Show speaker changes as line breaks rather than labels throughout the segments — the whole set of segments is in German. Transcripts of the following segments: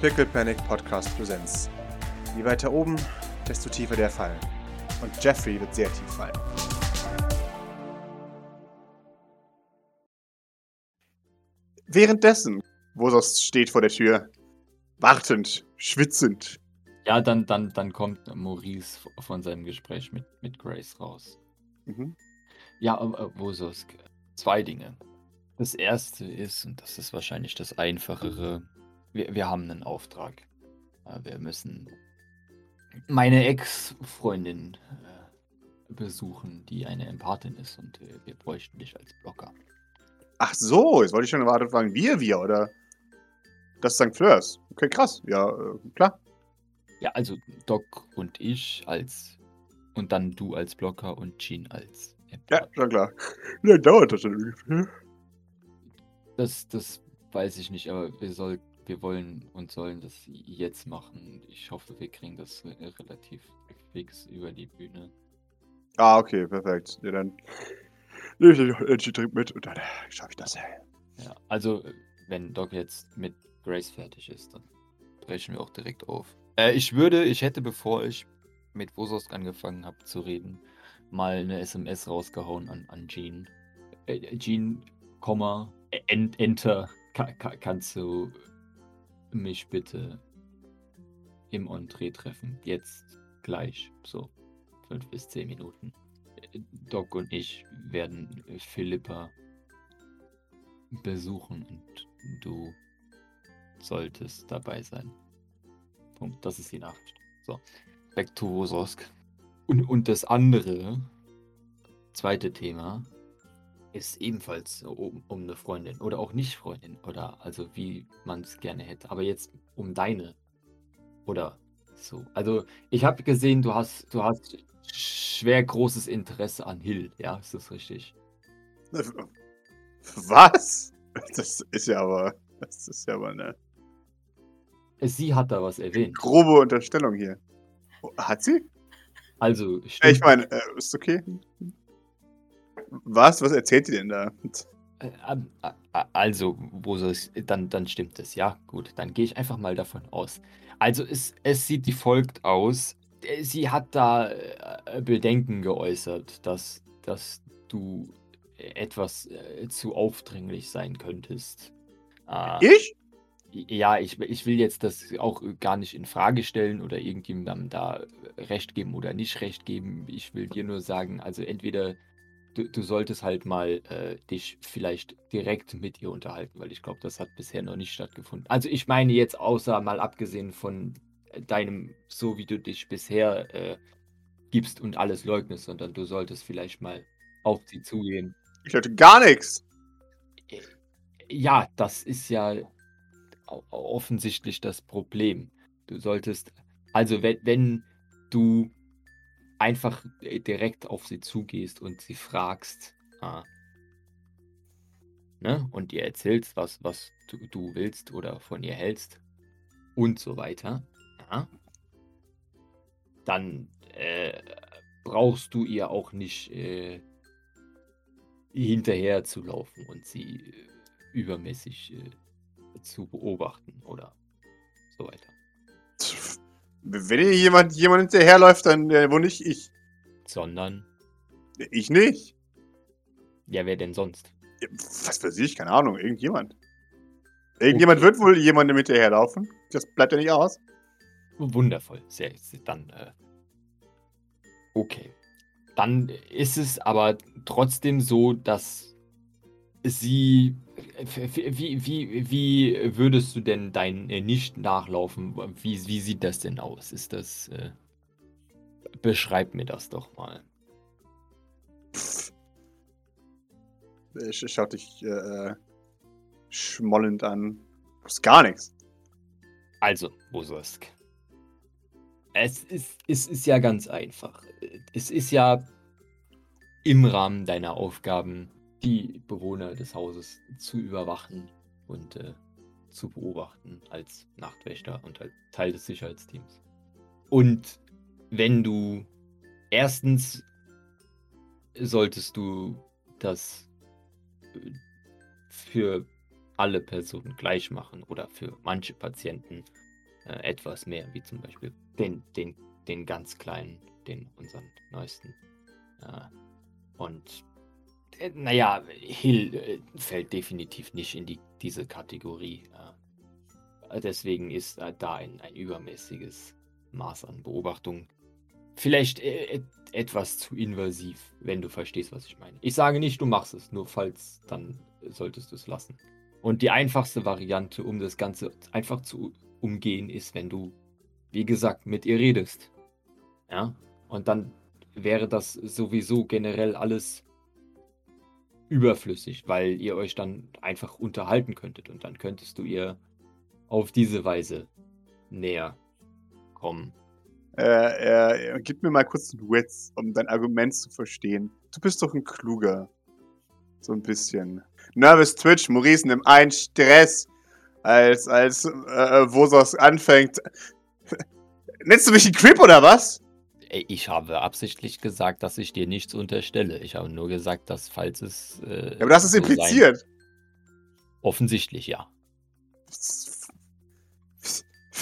Pickle Panic Podcast Präsenz. Je weiter oben, desto tiefer der Fall. Und Jeffrey wird sehr tief fallen. Währenddessen, Wosos steht vor der Tür, wartend, schwitzend.
Ja, dann, dann, dann kommt Maurice von seinem Gespräch mit, mit Grace raus.
Mhm.
Ja, äh, Wosos, zwei Dinge. Das erste ist, und das ist wahrscheinlich das einfachere, wir, wir haben einen Auftrag. Äh, Wir müssen meine Ex-Freundin äh, besuchen, die eine Empathin ist und äh, wir bräuchten dich als Blocker.
Ach so, jetzt wollte ich schon erwartet fragen, wir, wir, oder? Das ist St. Fleurs. Okay, krass. Ja, klar.
Ja, also Doc und ich als und dann du als Blocker und Jean als
Ja,
Empath.
schon klar. Wie lange dauert das denn ungefähr?
Das, das weiß ich nicht, aber wir soll, wir wollen und sollen das jetzt machen. Ich hoffe, wir kriegen das re- relativ fix über die Bühne.
Ah, okay, perfekt. Ja, dann nehme ich den Energy Drink mit und dann schaffe ich das.
Ja, also äh, wenn Doc jetzt mit Grace fertig ist, dann brechen wir auch direkt auf. Äh, ich würde, ich hätte, bevor ich mit Wososk angefangen habe zu reden, mal eine SMS rausgehauen an, an Jean. Äh, Jean, Komma, äh, en, Enter, ka, ka, kannst du mich bitte im Entree treffen? Jetzt, gleich, so fünf bis zehn Minuten. Doc und ich werden Philippa besuchen und du solltest dabei sein. Punkt. Das ist die Nachricht. So. Back to Wososk. Und, und das andere, zweite Thema, ist ebenfalls um, um eine Freundin oder auch nicht Freundin oder also wie man es gerne hätte. Aber jetzt um deine oder so. Also ich habe gesehen, du hast, du hast schwer großes Interesse an Hill. Ja, ist das richtig?
Was? Das ist ja aber. Das ist ja aber eine
Sie hat da was erwähnt.
grobe Unterstellung hier. Hat sie?
Also, stimmt,
ich meine, äh, ist okay. Was? Was erzählt ihr denn da?
äh, ähm, äh, äh, also, wo soll es, dann, dann stimmt es, ja, gut, dann gehe ich einfach mal davon aus. Also, es, es sieht wie folgt aus. Äh, Sie hat da Bedenken geäußert, dass, dass du etwas zu aufdringlich sein könntest.
Ich?
Ja, ich, ich will jetzt das auch gar nicht in Frage stellen oder irgendjemandem da Recht geben oder nicht Recht geben. Ich will dir nur sagen, also entweder du, du solltest halt mal äh, dich vielleicht direkt mit ihr unterhalten, weil ich glaube, das hat bisher noch nicht stattgefunden. Also ich meine jetzt außer mal abgesehen von deinem, so wie du dich bisher äh, gibst und alles leugnest, sondern du solltest vielleicht mal auf sie zugehen.
Ich hörte gar nichts.
Ja, das ist ja offensichtlich das Problem. Du solltest, also wenn, wenn du einfach äh, direkt auf sie zugehst und sie fragst, ah, ne, und ihr erzählst, was, was du, du willst oder von ihr hältst und so weiter, ja, dann äh, brauchst du ihr auch nicht äh, hinterher zu laufen und sie äh, übermäßig äh, zu beobachten oder so weiter.
Wenn hier jemand, jemand hinterherläuft, dann äh, wo nicht ich.
Sondern,
Ich nicht.
ja, wer denn sonst?
Was weiß ich, keine Ahnung, irgendjemand. Irgendjemand wird wohl jemandem hinterherlaufen. Das bleibt ja nicht aus.
Wundervoll. Sehr dann, äh, okay. Dann ist es aber trotzdem so, dass sie. Wie, wie, wie würdest du denn dein äh, nicht nachlaufen? Wie, wie sieht das denn aus? Ist das. Äh, beschreib mir das doch mal.
Sch schaut dich äh, schmollend an. Das ist gar nichts.
Also, Bososk. Es ist, es ist ja ganz einfach. Es ist ja im Rahmen deiner Aufgaben, die Bewohner des Hauses zu überwachen und äh, zu beobachten als Nachtwächter und als Teil des Sicherheitsteams. Und wenn du erstens solltest du das äh, für alle Personen gleich machen oder für manche Patienten äh, etwas mehr, wie zum Beispiel den, den, den ganz kleinen, den unseren neuesten. Äh, und naja, Hill äh, fällt definitiv nicht in die, diese Kategorie. Äh, deswegen ist äh, da ein, ein übermäßiges Maß an Beobachtung vielleicht äh, etwas zu invasiv, wenn du verstehst, was ich meine. Ich sage nicht, du machst es, nur falls, dann solltest du es lassen. Und die einfachste Variante, um das Ganze einfach zu umgehen, ist, wenn du, wie gesagt, mit ihr redest. Ja? Und dann wäre das sowieso generell alles überflüssig, weil ihr euch dann einfach unterhalten könntet und dann könntest du ihr auf diese Weise näher kommen.
Äh, äh, gib mir mal kurz einen Witz, um dein Argument zu verstehen. Du bist doch ein Kluger. So ein bisschen. Nervous Twitch, Maurice nimmt einen Stress, als, als äh, Vosos anfängt. Nennst du mich ein Creep oder was?
Ich habe absichtlich gesagt, dass ich dir nichts unterstelle. Ich habe nur gesagt, dass falls es.
Äh, ja, aber das ist so impliziert.
Offensichtlich, ja.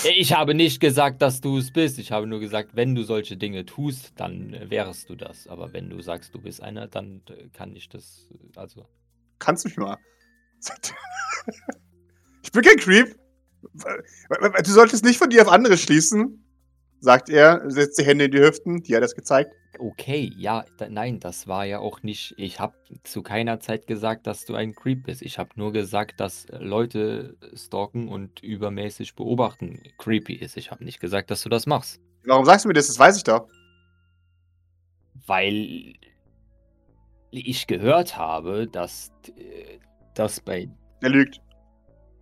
Ich habe nicht gesagt, dass du es bist. Ich habe nur gesagt, wenn du solche Dinge tust, dann äh, wärst du das. Aber wenn du sagst, du bist einer, dann äh, kann ich das. Äh, also.
Kannst du mich mal. ich bin kein Creep. Du solltest nicht von dir auf andere schließen, sagt er, setzt die Hände in die Hüften. Die hat das gezeigt.
Okay, ja, da, nein, das war ja auch nicht. Ich habe zu keiner Zeit gesagt, dass du ein Creep bist. Ich habe nur gesagt, dass Leute stalken und übermäßig beobachten creepy ist. Ich habe nicht gesagt, dass du das machst.
Warum sagst du mir das? Das weiß ich doch.
Weil ich gehört habe, dass äh, das bei.
Er lügt.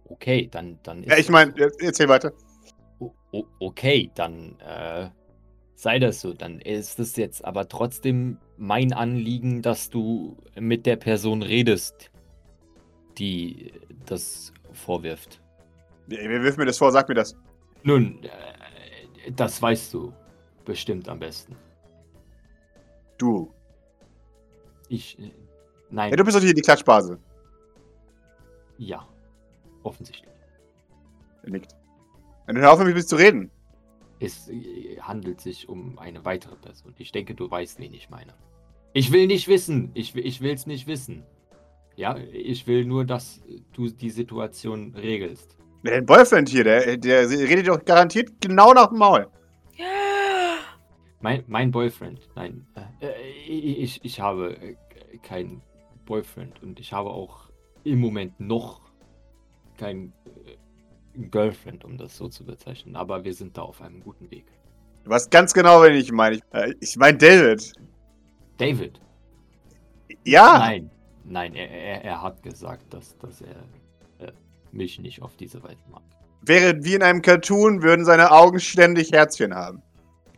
Okay, dann, dann
ist. Ja, ich meine, erzähl weiter.
Okay, dann äh, sei das so. Dann ist es jetzt aber trotzdem mein Anliegen, dass du mit der Person redest, die das vorwirft.
Wer wirft mir das vor? Sag mir das.
Nun, äh, das weißt du bestimmt am besten.
Du.
Ich. Äh, nein.
Ja, du bist doch hier die Klatschbase.
Ja. Offensichtlich.
Er nickt. Dann hör auf, mit mir zu reden.
Es äh, handelt sich um eine weitere Person. Ich denke, du weißt, wen ich meine. Ich will nicht wissen. Ich, ich will es nicht wissen. Ja, ich will nur, dass du die Situation regelst.
Dein Boyfriend hier, der, der redet doch garantiert genau nach dem Maul.
Mein, mein Boyfriend, nein. Äh, ich, ich habe äh, keinen Boyfriend und ich habe auch im Moment noch kein Girlfriend, um das so zu bezeichnen. Aber wir sind da auf einem guten Weg.
Du weißt ganz genau, wen ich meine. Ich, äh, ich meine David.
David?
Ja.
Nein, nein, er, er, er hat gesagt, dass, dass er äh, mich nicht auf diese Weise mag.
Wäre wie in einem Cartoon, würden seine Augen ständig Herzchen haben.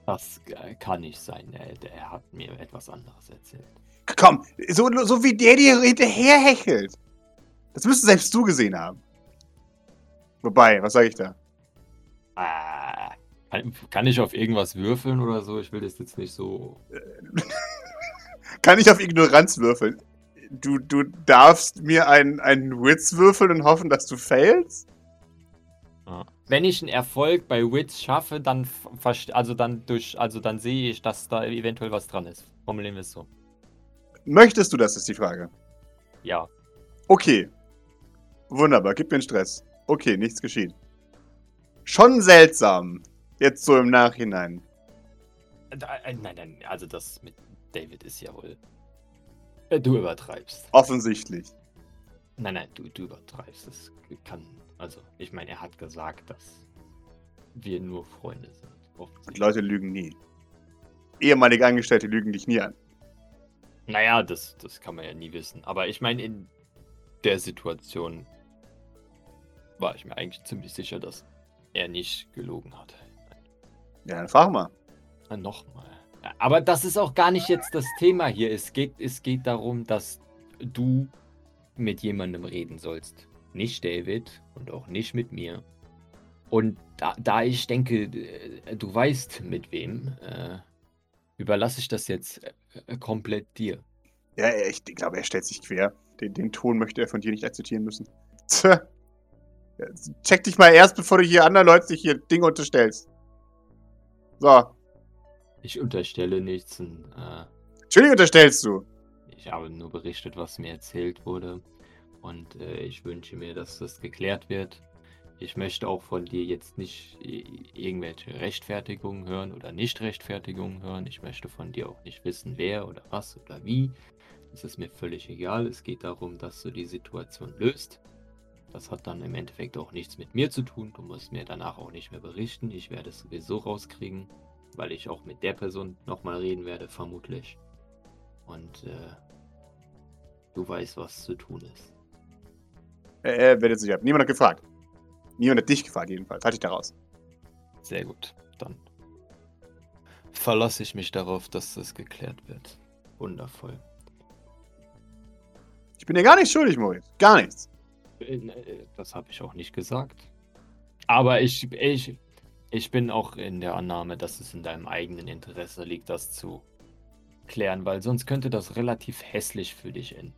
Das äh, kann nicht sein. Er, er, hat mir etwas anderes erzählt.
Komm, so, so wie der dir hinterher hechelt. Das müsstest selbst du gesehen haben. Wobei, was sage ich da?
Ah, kann, kann, ich auf irgendwas würfeln oder so? Ich will das jetzt nicht so.
kann ich auf Ignoranz würfeln? Du, du darfst mir einen, einen Witz würfeln und hoffen, dass du failst?
Wenn ich einen Erfolg bei Witz schaffe, dann also dann durch, also dann sehe ich, dass da eventuell was dran ist. Formulieren wir es so.
Möchtest du das, ist die Frage.
Ja.
Okay. Wunderbar, gib mir einen Stress. Okay, nichts geschieht. Schon seltsam. Jetzt so im Nachhinein.
Äh, nein, nein, also das mit David ist ja wohl. Äh, du übertreibst.
Offensichtlich.
Nein, nein, du, du übertreibst. Das kann. Also, ich meine, er hat gesagt, dass wir nur Freunde sind.
Und Leute lügen nie. Ehemalige Angestellte lügen dich nie an.
Naja, das, das kann man ja nie wissen. Aber ich meine, in der Situation war ich mir eigentlich ziemlich sicher, dass er nicht gelogen hat.
Ja, dann frag mal.
Nochmal. Aber das ist auch gar nicht jetzt das Thema hier. Es geht, es geht darum, dass du mit jemandem reden sollst. Nicht David und auch nicht mit mir. Und da, da ich denke, äh, du weißt mit wem, äh, überlasse ich das jetzt äh, komplett dir.
Ja, ich glaube, er stellt sich quer. Den, den Ton möchte er von dir nicht akzeptieren müssen. Check dich mal erst, bevor du hier anderen Leuten hier Dinge unterstellst. So.
Ich unterstelle nichts. Und, äh,
Natürlich unterstellst du.
ich habe nur berichtet, was mir erzählt wurde. Und äh, ich wünsche mir, dass das geklärt wird. Ich möchte auch von dir jetzt nicht irgendwelche Rechtfertigungen hören oder Nicht-Rechtfertigungen hören. Ich möchte von dir auch nicht wissen, wer oder was oder wie. Das ist mir völlig egal. Es geht darum, dass du die Situation löst. Das hat dann im Endeffekt auch nichts mit mir zu tun. Du musst mir danach auch nicht mehr berichten. Ich werde es sowieso rauskriegen, weil ich auch mit der Person nochmal reden werde, vermutlich. Und äh, du weißt, was zu tun ist.
Äh, äh, werdet sich ab. Niemand hat gefragt. Niemand hat dich gefragt, jedenfalls. Halt dich da raus.
Sehr gut. Dann verlasse ich mich darauf, dass das geklärt wird. Wundervoll.
Ich bin dir gar nicht schuldig, Moritz. Gar nichts.
Äh, Das habe ich auch nicht gesagt. Aber ich, ich, ich bin auch in der Annahme, dass es in deinem eigenen Interesse liegt, das zu klären, weil sonst könnte das relativ hässlich für dich enden.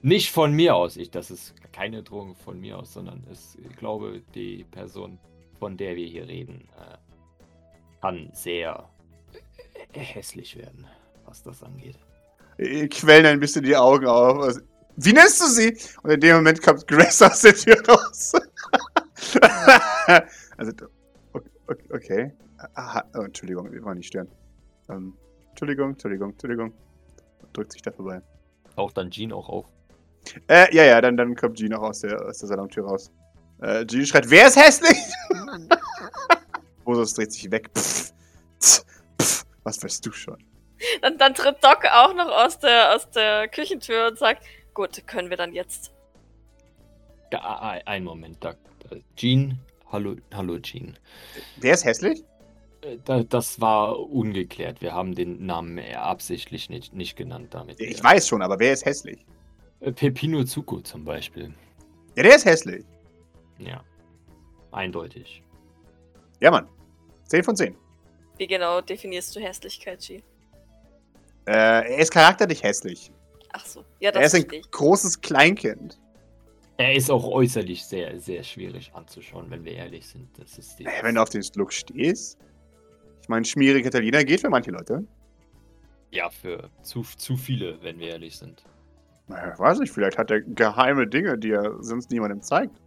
Nicht von mir aus, ich, das ist keine Drohung von mir aus, sondern es, ich glaube, die Person, von der wir hier reden, äh, kann sehr äh, hässlich werden, was das angeht.
Quellen ein bisschen die Augen auf. Also, wie nennst du sie? Und in dem Moment kommt Grace aus der Tür raus. also, okay. okay. Aha, oh, Entschuldigung, wir wollen nicht stören. Ähm, Entschuldigung, Entschuldigung, Entschuldigung. Drückt sich da vorbei.
Taucht dann Jean auch auf.
Äh, ja, ja, dann, dann kommt Jean auch aus der, aus der Salontür raus. Äh, Jean schreit, wer ist hässlich? Bosos dreht sich weg. Pff, tz, pff, was weißt du schon?
Dann, dann tritt Doc auch noch aus der, aus der Küchentür und sagt, gut, können wir dann jetzt.
Ja, ein- Moment, da, Jean, hallo, hallo Jean.
Wer ist hässlich?
Äh, Da, das war ungeklärt. Wir haben den Namen absichtlich nicht, nicht genannt damit.
Ich weiß schon, aber wer ist hässlich?
Äh, Pepino Zuko zum Beispiel.
Ja, der ist hässlich.
Ja. Eindeutig.
Ja, Mann. 10 von 10.
Wie genau definierst du Hässlichkeit, G?
Äh, er ist charakterlich hässlich.
Ach so, ja,
Er
das
ist ein
ich.
großes Kleinkind.
Er ist auch äußerlich sehr, sehr schwierig anzuschauen, wenn wir ehrlich sind. Das ist die,
Naja, wenn du auf den Look stehst. Ich meine, schmierige Italiener geht für manche Leute.
ja, für zu, zu viele, wenn wir ehrlich sind.
Naja, ich weiß nicht, vielleicht hat er geheime Dinge, die er sonst niemandem zeigt.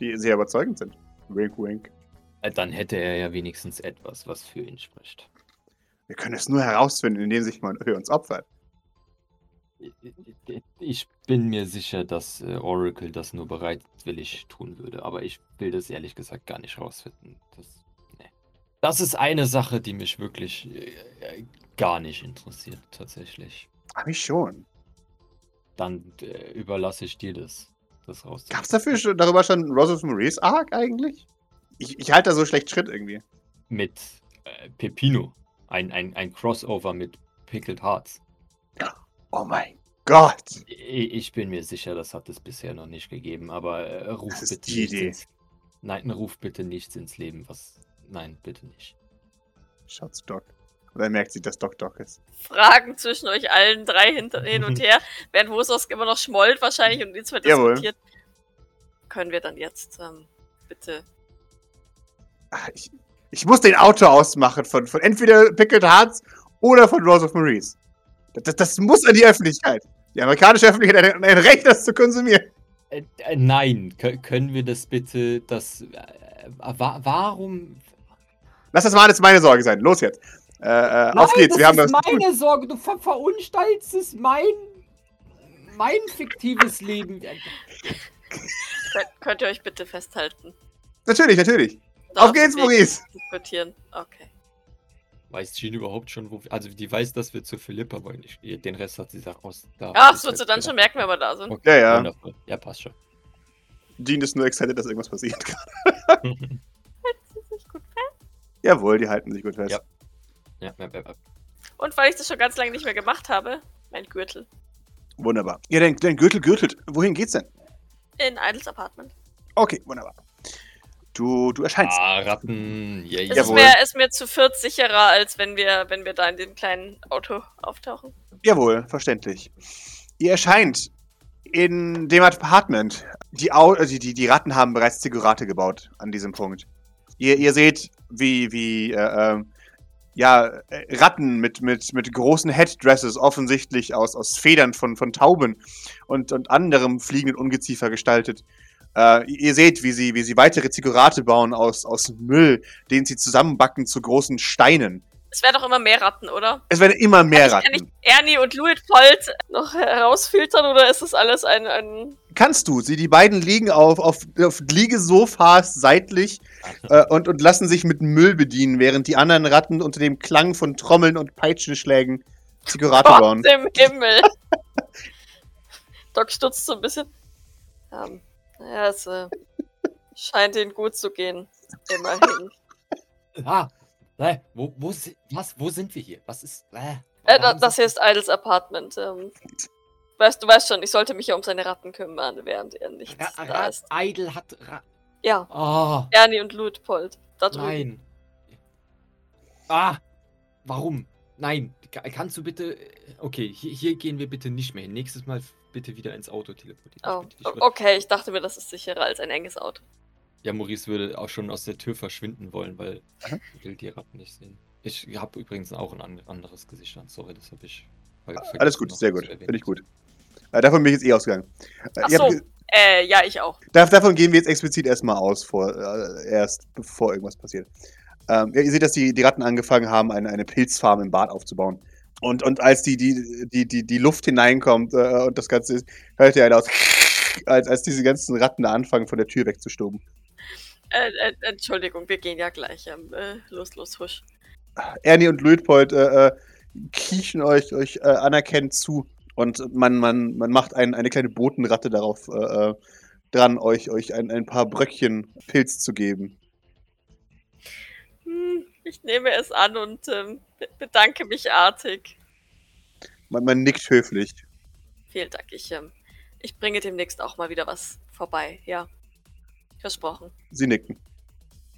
Die sehr überzeugend sind. Wink, wink.
Äh, Dann hätte er ja wenigstens etwas, was für ihn spricht.
Wir können es nur herausfinden, indem sich man für uns opfert.
Ich bin mir sicher, dass äh, Oracle das nur bereitwillig tun würde, aber ich will das ehrlich gesagt gar nicht rausfinden. Das, nee. das ist eine Sache, die mich wirklich äh, gar nicht interessiert, tatsächlich.
Hab ich schon.
Dann äh, überlasse ich dir das, das rauszufinden.
Gab's dafür schon, darüber schon Roses Maurice Arc eigentlich? Ich, ich halte da so schlecht Schritt irgendwie.
Mit äh, Pepino. Ein, ein, ein Crossover mit Pickled Hearts.
Oh mein Gott.
Ich, bin mir sicher, das hat es bisher noch nicht gegeben, aber äh, ruf
Das
bitte nichts
Idee.
ins, Nein, ruf bitte nichts ins Leben, was. Nein, bitte nicht.
Schaut zu Doc. Und dann merkt sie, dass Doc Doc ist.
Fragen zwischen euch allen drei hinter, hin und her, während Wosos immer noch schmollt wahrscheinlich und die zwei
Jawohl.
diskutiert. Können wir dann jetzt ähm, bitte.
Ah, ich, ich muss den Autor ausmachen von, von entweder Pickled Hearts oder von Rose of Maurice. Das, das, das muss an die Öffentlichkeit. Die amerikanische Öffentlichkeit hat ein, Recht, das zu konsumieren.
Äh, äh, nein, Kö können wir das bitte. Das. Äh, wa warum.
Lass das mal alles meine Sorge sein. Los jetzt. Äh, äh, auf geht's. Wir haben das. zu tun.
Sorge. Du ver verunstaltest mein. Mein fiktives Leben.
Könnt, könnt ihr euch bitte festhalten?
Natürlich, natürlich. Auf geht's, Maurice.
Diskutieren. Okay.
Weiß Jean überhaupt schon, wo. Also, die weiß, dass wir zu Philippa wollen. Ich, den Rest hat sie gesagt aus. Da
Ach, das wird sie dann schon merken, wenn wir da sind.
Okay,
Ja, ja.
Wundervoll. Ja, passt schon.
Jean ist nur excited, dass irgendwas passiert.
Sie sich gut
Jawohl, die halten sich gut fest.
Ja. ja, ja, ja, ja.
Und weil ich das schon ganz lange nicht mehr gemacht habe, mein Gürtel.
Wunderbar. Ja, dein, dein Gürtel gürtelt. Wohin geht's denn?
In Idols Apartment.
Okay, wunderbar. Du, du erscheinst.
Ah, Ratten. Ja,
Es
ja.
ist
Jawohl.
mir, ist mir zu viert sicherer, als wenn wir, wenn wir da in dem kleinen Auto auftauchen.
Jawohl, verständlich. Ihr erscheint In dem Apartment. Die, Au die, die, die Ratten haben bereits Ziggurate gebaut an diesem Punkt. Ihr, ihr seht, wie, wie äh, ähm, ja, äh, Ratten mit, mit, mit großen Headdresses, offensichtlich aus, aus Federn von, von Tauben und, und anderem fliegenden Ungeziefer gestaltet. Äh, ihr seht, wie sie, wie sie weitere Ziggurate bauen aus, aus Müll, den sie zusammenbacken zu großen Steinen.
Es werden doch immer mehr Ratten, oder?
Es werden immer mehr
Kann ich
Ratten.
Ernie und Luitpold noch herausfiltern oder ist das alles ein, ein
Kannst du. Sie, die beiden liegen auf, auf, auf Liegesofas seitlich äh, und, und lassen sich mit Müll bedienen, während die anderen Ratten unter dem Klang von Trommeln und Peitschenschlägen Ziggurate bauen.
Gott im Himmel? Doc stutzt so ein bisschen. Ähm, naja, es äh, scheint ihnen gut zu gehen. Immerhin.
Ah, äh, wo, wo, was, wo sind wir hier? Was ist. Äh,
Äh, da, das hier ist Idles Apartment. Ähm, weißt, du weißt schon, ich sollte mich ja um seine Ratten kümmern, während er nicht
Ra
da ist.
Idle hat. Ra
Ja,
oh,
Ernie und Luitpold. Da drüben.
nein. Ah, warum? Nein, Ka- kannst du bitte. Okay, hier, hier gehen wir bitte nicht mehr hin. Nächstes Mal bitte wieder ins Auto teleportieren.
Oh,
Ich bitte
okay, ich dachte mir, das ist sicherer als ein enges Auto.
Ja, Maurice würde auch schon aus der Tür verschwinden wollen, weil ich will die Ratten nicht sehen. Ich habe übrigens auch ein an- anderes Gesicht an. Sorry, das habe ich. ver- vergessen
Alles gut, sehr gut. Finde ich gut. Äh, davon bin ich jetzt eh ausgegangen. Äh,
Ach so. Äh, ja, ich auch.
Dav davon gehen wir jetzt explizit erstmal aus, vor, äh, erst bevor irgendwas passiert. Ähm, ja, ihr seht, dass die, die Ratten angefangen haben, eine, eine Pilzfarm im Bad aufzubauen. Und, und als die, die, die, die, die Luft hineinkommt äh, und das Ganze ist, hört ihr halt aus, als, als diese ganzen Ratten da anfangen, von der Tür wegzustoben.
Äh, äh, Entschuldigung, wir gehen ja gleich. Ähm, äh, los, los, husch.
Ernie und Luitpold äh, äh, kriechen euch, euch anerkennend zu und man, man, man macht ein, eine kleine Botenratte darauf dran, euch, euch ein, ein paar Bröckchen Pilz zu geben.
Ich nehme es an und ähm, be- bedanke mich artig.
Man, man nickt höflich.
Vielen Dank. Ich, ähm, ich bringe demnächst auch mal wieder was vorbei. Ja. Versprochen.
Sie nicken.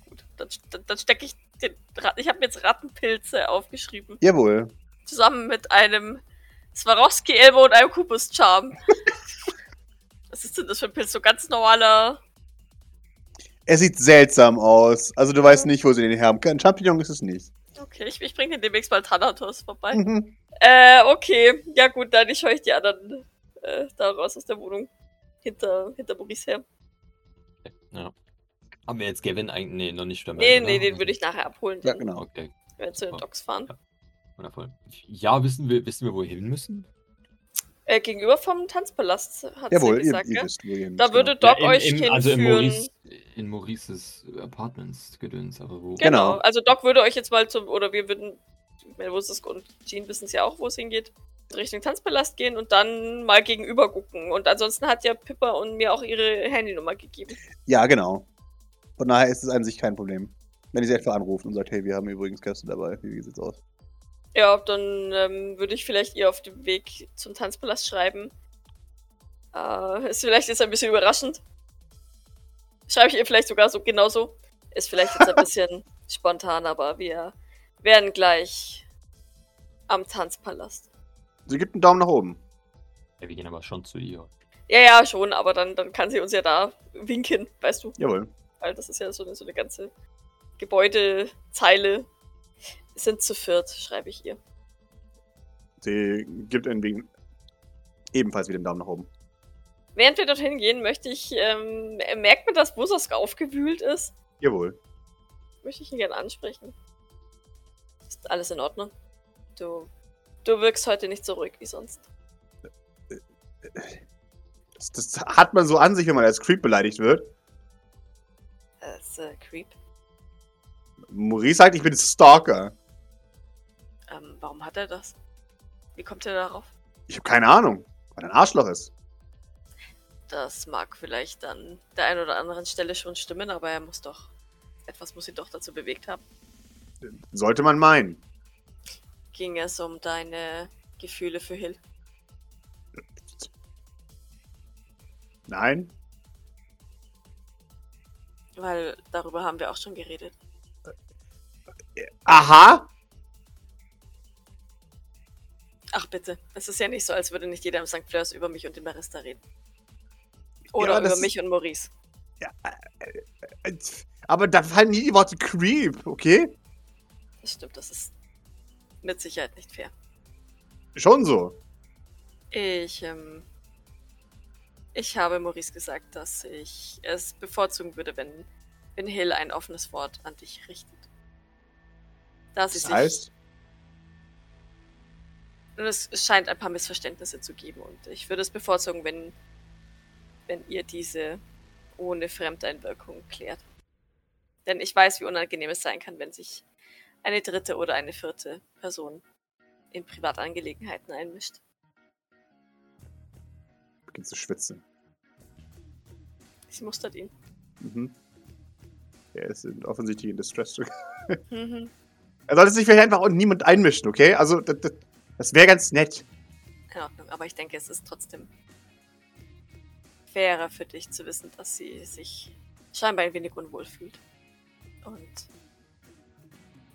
Gut. Dann, dann, dann stecke ich den. Ra- Ich habe mir jetzt Rattenpilze aufgeschrieben.
Jawohl.
Zusammen mit einem Swarovski-Elmo und einem Kubus-Charm. Was ist denn das für ein Pilz? So ganz normaler.
Er sieht seltsam aus. Also du weißt nicht, wo sie den haben. Ein Champignon ist es nicht.
Okay, ich, ich bringe den demnächst mal Thanatos vorbei.
Mhm.
Äh, okay. Ja gut, dann ich euch die anderen äh, da raus aus der Wohnung. Hinter, hinter Maurice her.
Ja. Haben wir jetzt Gavin eigentlich? Nee, noch nicht dabei.
Nee,
oder?
nee, den würde ich nachher abholen,
Ja,
wenn
genau.
Okay,
wir zu den. Docks fahren.
wundervoll. Ja, wissen wir, wissen wir, wo wir hin müssen?
Äh, gegenüber vom Tanzpalast hat
Jawohl,
sie
ihr,
gesagt,
ihr
gell?
wisst, ihr
Da würde
genau.
Doc euch hinführen.
Also in, Maurice, in Maurices Apartments gedöns, aber wo?
Genau.
Genau.
Also Doc würde euch jetzt mal zum, oder wir würden, ich meine, wo ist das und Jean wissen es ja auch, wo es hingeht, Richtung Tanzpalast gehen und dann mal gegenüber gucken. Und ansonsten hat ja Pippa und mir auch ihre Handynummer gegeben.
Ja, genau. Von daher ist es an sich kein Problem. Wenn ihr sie etwa anruft und sagt, hey, wir haben übrigens Gäste dabei. Wie sieht's aus?
Ja, dann ähm, würde ich vielleicht ihr auf dem Weg zum Tanzpalast schreiben. Äh, ist vielleicht jetzt ein bisschen überraschend. Schreibe ich ihr vielleicht sogar so genauso. Ist vielleicht jetzt ein bisschen spontan, aber wir werden gleich am Tanzpalast.
Sie gibt einen Daumen nach oben.
Ja, wir gehen aber schon zu ihr.
Ja, ja, schon, aber dann, dann kann sie uns ja da winken, weißt du?
Jawohl.
Weil das ist ja so eine, so eine ganze Gebäudezeile. Sind zu viert, schreibe ich ihr.
Sie gibt irgendwie ebenfalls wieder einen Daumen nach oben.
Während wir dorthin gehen, möchte ich, ähm, merkt man, dass Busosk aufgewühlt ist?
Jawohl.
Möchte ich ihn gerne ansprechen. Ist alles in Ordnung? Du, du wirkst heute nicht so ruhig wie sonst.
Das, das hat man so an sich, wenn man als Creep beleidigt wird.
Ist, äh, Creep.
Maurice sagt, ich bin Stalker.
Warum hat er das? Wie kommt er darauf?
Ich habe keine Ahnung, weil er ein Arschloch ist.
Das mag vielleicht an der einen oder anderen Stelle schon stimmen, aber er muss doch. Etwas muss ihn doch dazu bewegt haben.
Sollte man meinen.
Ging es um deine Gefühle für Hill?
Nein?
Weil darüber haben wir auch schon geredet.
Aha!
Ach bitte, es ist ja nicht so, als würde nicht jeder im St. Fleurs über mich und den Barista reden. Oder
Ja,
über mich und Maurice.
Äh, Aber da fallen nie die Worte Creep, okay?
Das stimmt, das ist mit Sicherheit nicht fair.
Schon so.
Ich, ähm. Ich habe Maurice gesagt, dass ich es bevorzugen würde, wenn, wenn Hill ein offenes Wort an dich richtet. Da sie
Das heißt,
es es scheint ein paar Missverständnisse zu geben und ich würde es bevorzugen, wenn, wenn ihr diese ohne Fremdeinwirkung klärt. Denn ich weiß, wie unangenehm es sein kann, wenn sich eine dritte oder eine vierte Person in Privatangelegenheiten einmischt.
beginnt zu schwitzen.
Sie mustert ihn.
Mhm. Er ist offensichtlich in Distress.
Mhm.
Er sollte sich vielleicht einfach auch niemand einmischen, okay? Also, das, das, das wäre ganz nett.
In Ordnung, aber ich denke, es ist trotzdem fairer für dich zu wissen, dass sie sich scheinbar ein wenig unwohl fühlt. Und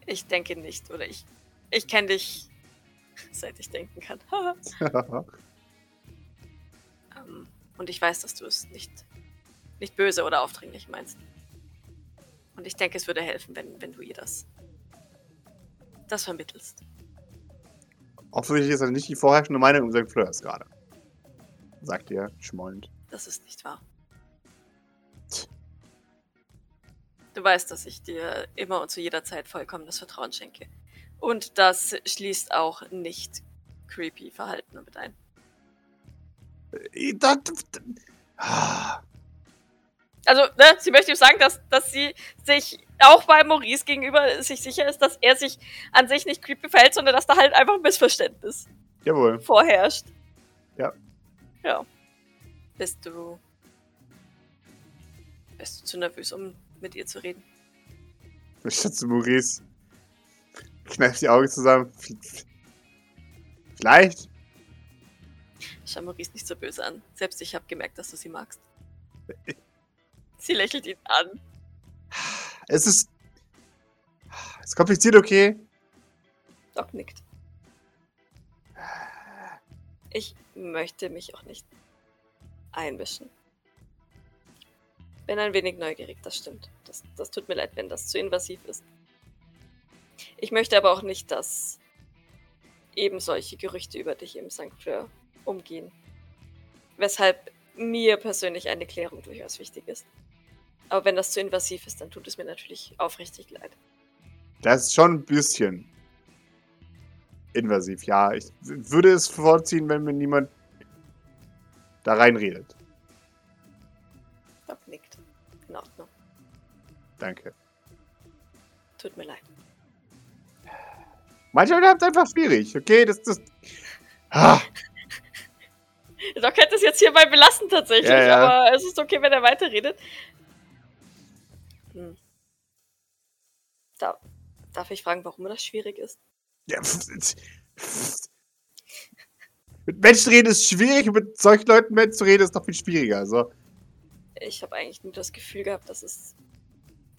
ich denke nicht, oder ich, ich kenne dich, seit ich denken kann. Ähm, Und ich weiß, dass du es nicht, nicht böse oder aufdringlich meinst. Und ich denke, es würde helfen, wenn, wenn du ihr das, das vermittelst.
Offensichtlich ist das nicht die vorherrschende Meinung unserer Fleurs gerade. Sagt er, schmollend.
Das ist nicht wahr. Du weißt, dass ich dir immer und zu jeder Zeit vollkommenes Vertrauen schenke. Und das schließt auch nicht creepy Verhalten mit ein.
Äh, das- das- Ah,
Also, ne, sie möchte ihm sagen, dass, dass sie sich auch bei Maurice gegenüber sich sicher ist, dass er sich an sich nicht creepy verhält, sondern dass da halt einfach ein Missverständnis
Jawohl.
vorherrscht.
Ja.
Ja. Bist du. Bist du zu nervös, um mit ihr zu reden?
Ich schätze Maurice. Kneift die Augen zusammen. Vielleicht.
Schau Maurice nicht so böse an. Selbst ich habe gemerkt, dass du sie magst. Sie lächelt ihn an.
Es ist. Es ist kompliziert, okay?
Doc nickt. Ich möchte mich auch nicht einmischen. Bin ein wenig neugierig, das stimmt. Das, das tut mir leid, wenn das zu invasiv ist. Ich möchte aber auch nicht, dass eben solche Gerüchte über dich im St. Fleur umgehen. Weshalb mir persönlich eine Klärung durchaus wichtig ist. Aber wenn das zu invasiv ist, dann tut es mir natürlich aufrichtig leid.
Das ist schon ein bisschen invasiv, ja. Ich würde es vorziehen, wenn mir niemand da reinredet.
Doc nickt. In Ordnung.
Danke.
Tut mir leid.
Manche Leute haben es einfach schwierig, okay? Das, das. Ah,
Doc hätte es jetzt hierbei belassen tatsächlich,
Ja, ja.
aber es ist okay, wenn er weiterredet. Da, darf ich fragen, warum das schwierig ist?
ja, mit Menschen reden ist schwierig, mit solchen Leuten mit zu reden ist noch viel schwieriger. Also,
Ich habe eigentlich nur das Gefühl gehabt, dass es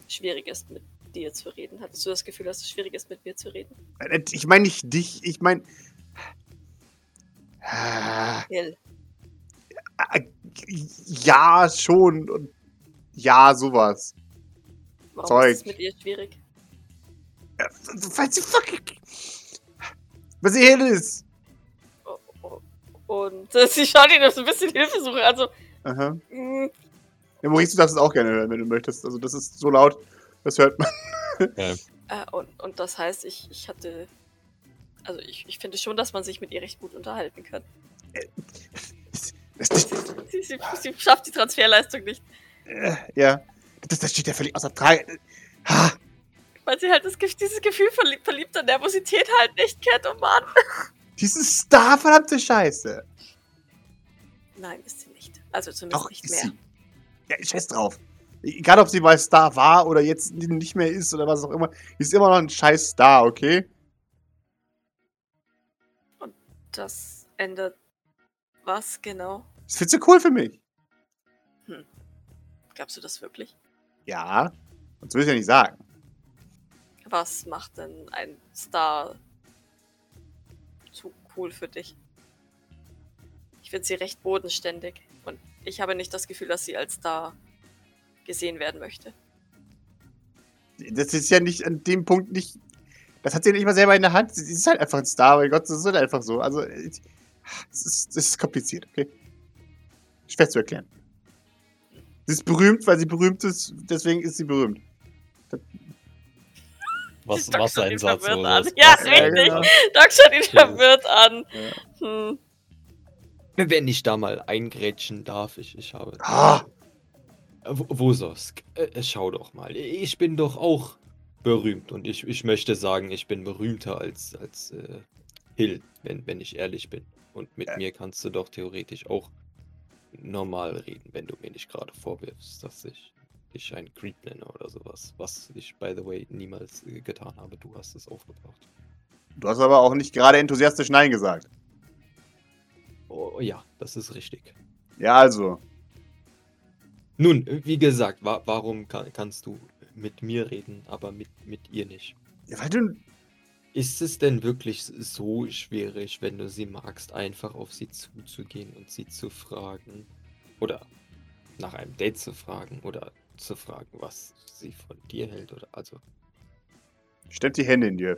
schwierig ist, mit dir zu reden. Hattest du das Gefühl, dass es schwierig ist, mit mir zu reden?
ich meine nicht dich, ich meine.
Hill.
Ja, schon. Und ja, sowas.
Warum
Zeug.
ist es mit ihr schwierig?
Weil sie fucking. Was sie ist.
Oh, oh. Und äh, sie schaut ihn so ein bisschen Hilfe suchen. Also,
Aha.
mh,
Ja, Maurice, du darfst es auch gerne hören, wenn du möchtest. Also, das ist so laut, das hört man.
Ja,
äh, und, und das heißt, ich, ich hatte. Also, ich, ich finde schon, dass man sich mit ihr recht gut unterhalten kann.
Das, das,
Sie, sie, sie schafft die Transferleistung nicht.
äh, ja. Das, das steht ja völlig außer Frage. Ha,
Weil sie halt das, dieses Gefühl verlieb, verliebter Nervosität halt nicht kennt. Oh Mann.
dieses Star, verdammte Scheiße.
Nein, ist sie nicht. Also zumindest
Doch,
nicht mehr.
sie. Ja, scheiß drauf. Egal, ob sie mal Star war oder jetzt nicht mehr ist oder was auch immer, sie ist immer noch ein scheiß Star, okay?
Das ändert was genau?
Das findest du cool für mich.
Glaubst du das wirklich?
Ja. Sonst will ich ja nicht sagen.
Was macht denn ein Star zu cool für dich? Ich finde sie recht bodenständig und ich habe nicht das Gefühl, dass sie als Star gesehen werden möchte.
Das ist ja nicht an dem Punkt nicht. Das hat sie nicht mal selber in der Hand. Sie ist halt einfach ein Star, mein Gott, das ist halt einfach so. Also, es ist, ist kompliziert, okay? Schwer zu erklären. Sie ist berühmt, weil sie berühmt ist, deswegen ist sie berühmt.
Was, was
schaut
ein
ihn
Satz. so
an.
ist.
Ja,
Was-
Ja,
richtig.
genau.
Doc schaut ihn verwirrt an.
Ja.
Hm.
Wenn ich da mal eingrätschen darf, ich, ich habe.
Ah.
Äh, Wo- Wososk, äh, schau doch mal. Ich bin doch auch berühmt und ich, ich möchte sagen, ich bin berühmter als, als äh, Hill, wenn, wenn ich ehrlich bin. Und mit
Ja.
mir kannst du doch theoretisch auch normal reden, wenn du mir nicht gerade vorwirfst, dass ich dich ein Creep nenne oder sowas. Was ich, by the way, niemals äh, getan habe. Du hast es aufgebracht.
Du hast aber auch nicht gerade enthusiastisch Nein gesagt.
Oh ja, das ist richtig.
Ja, also.
Nun, wie gesagt, wa warum kann, kannst du mit mir reden, aber mit, mit ihr nicht?
Ja, weil du.
Ist es denn wirklich so schwierig, wenn du sie magst, einfach auf sie zuzugehen und sie zu fragen? Oder nach einem Date zu fragen? Oder zu fragen, was sie von dir hält? Oder also
Stellt die Hände in die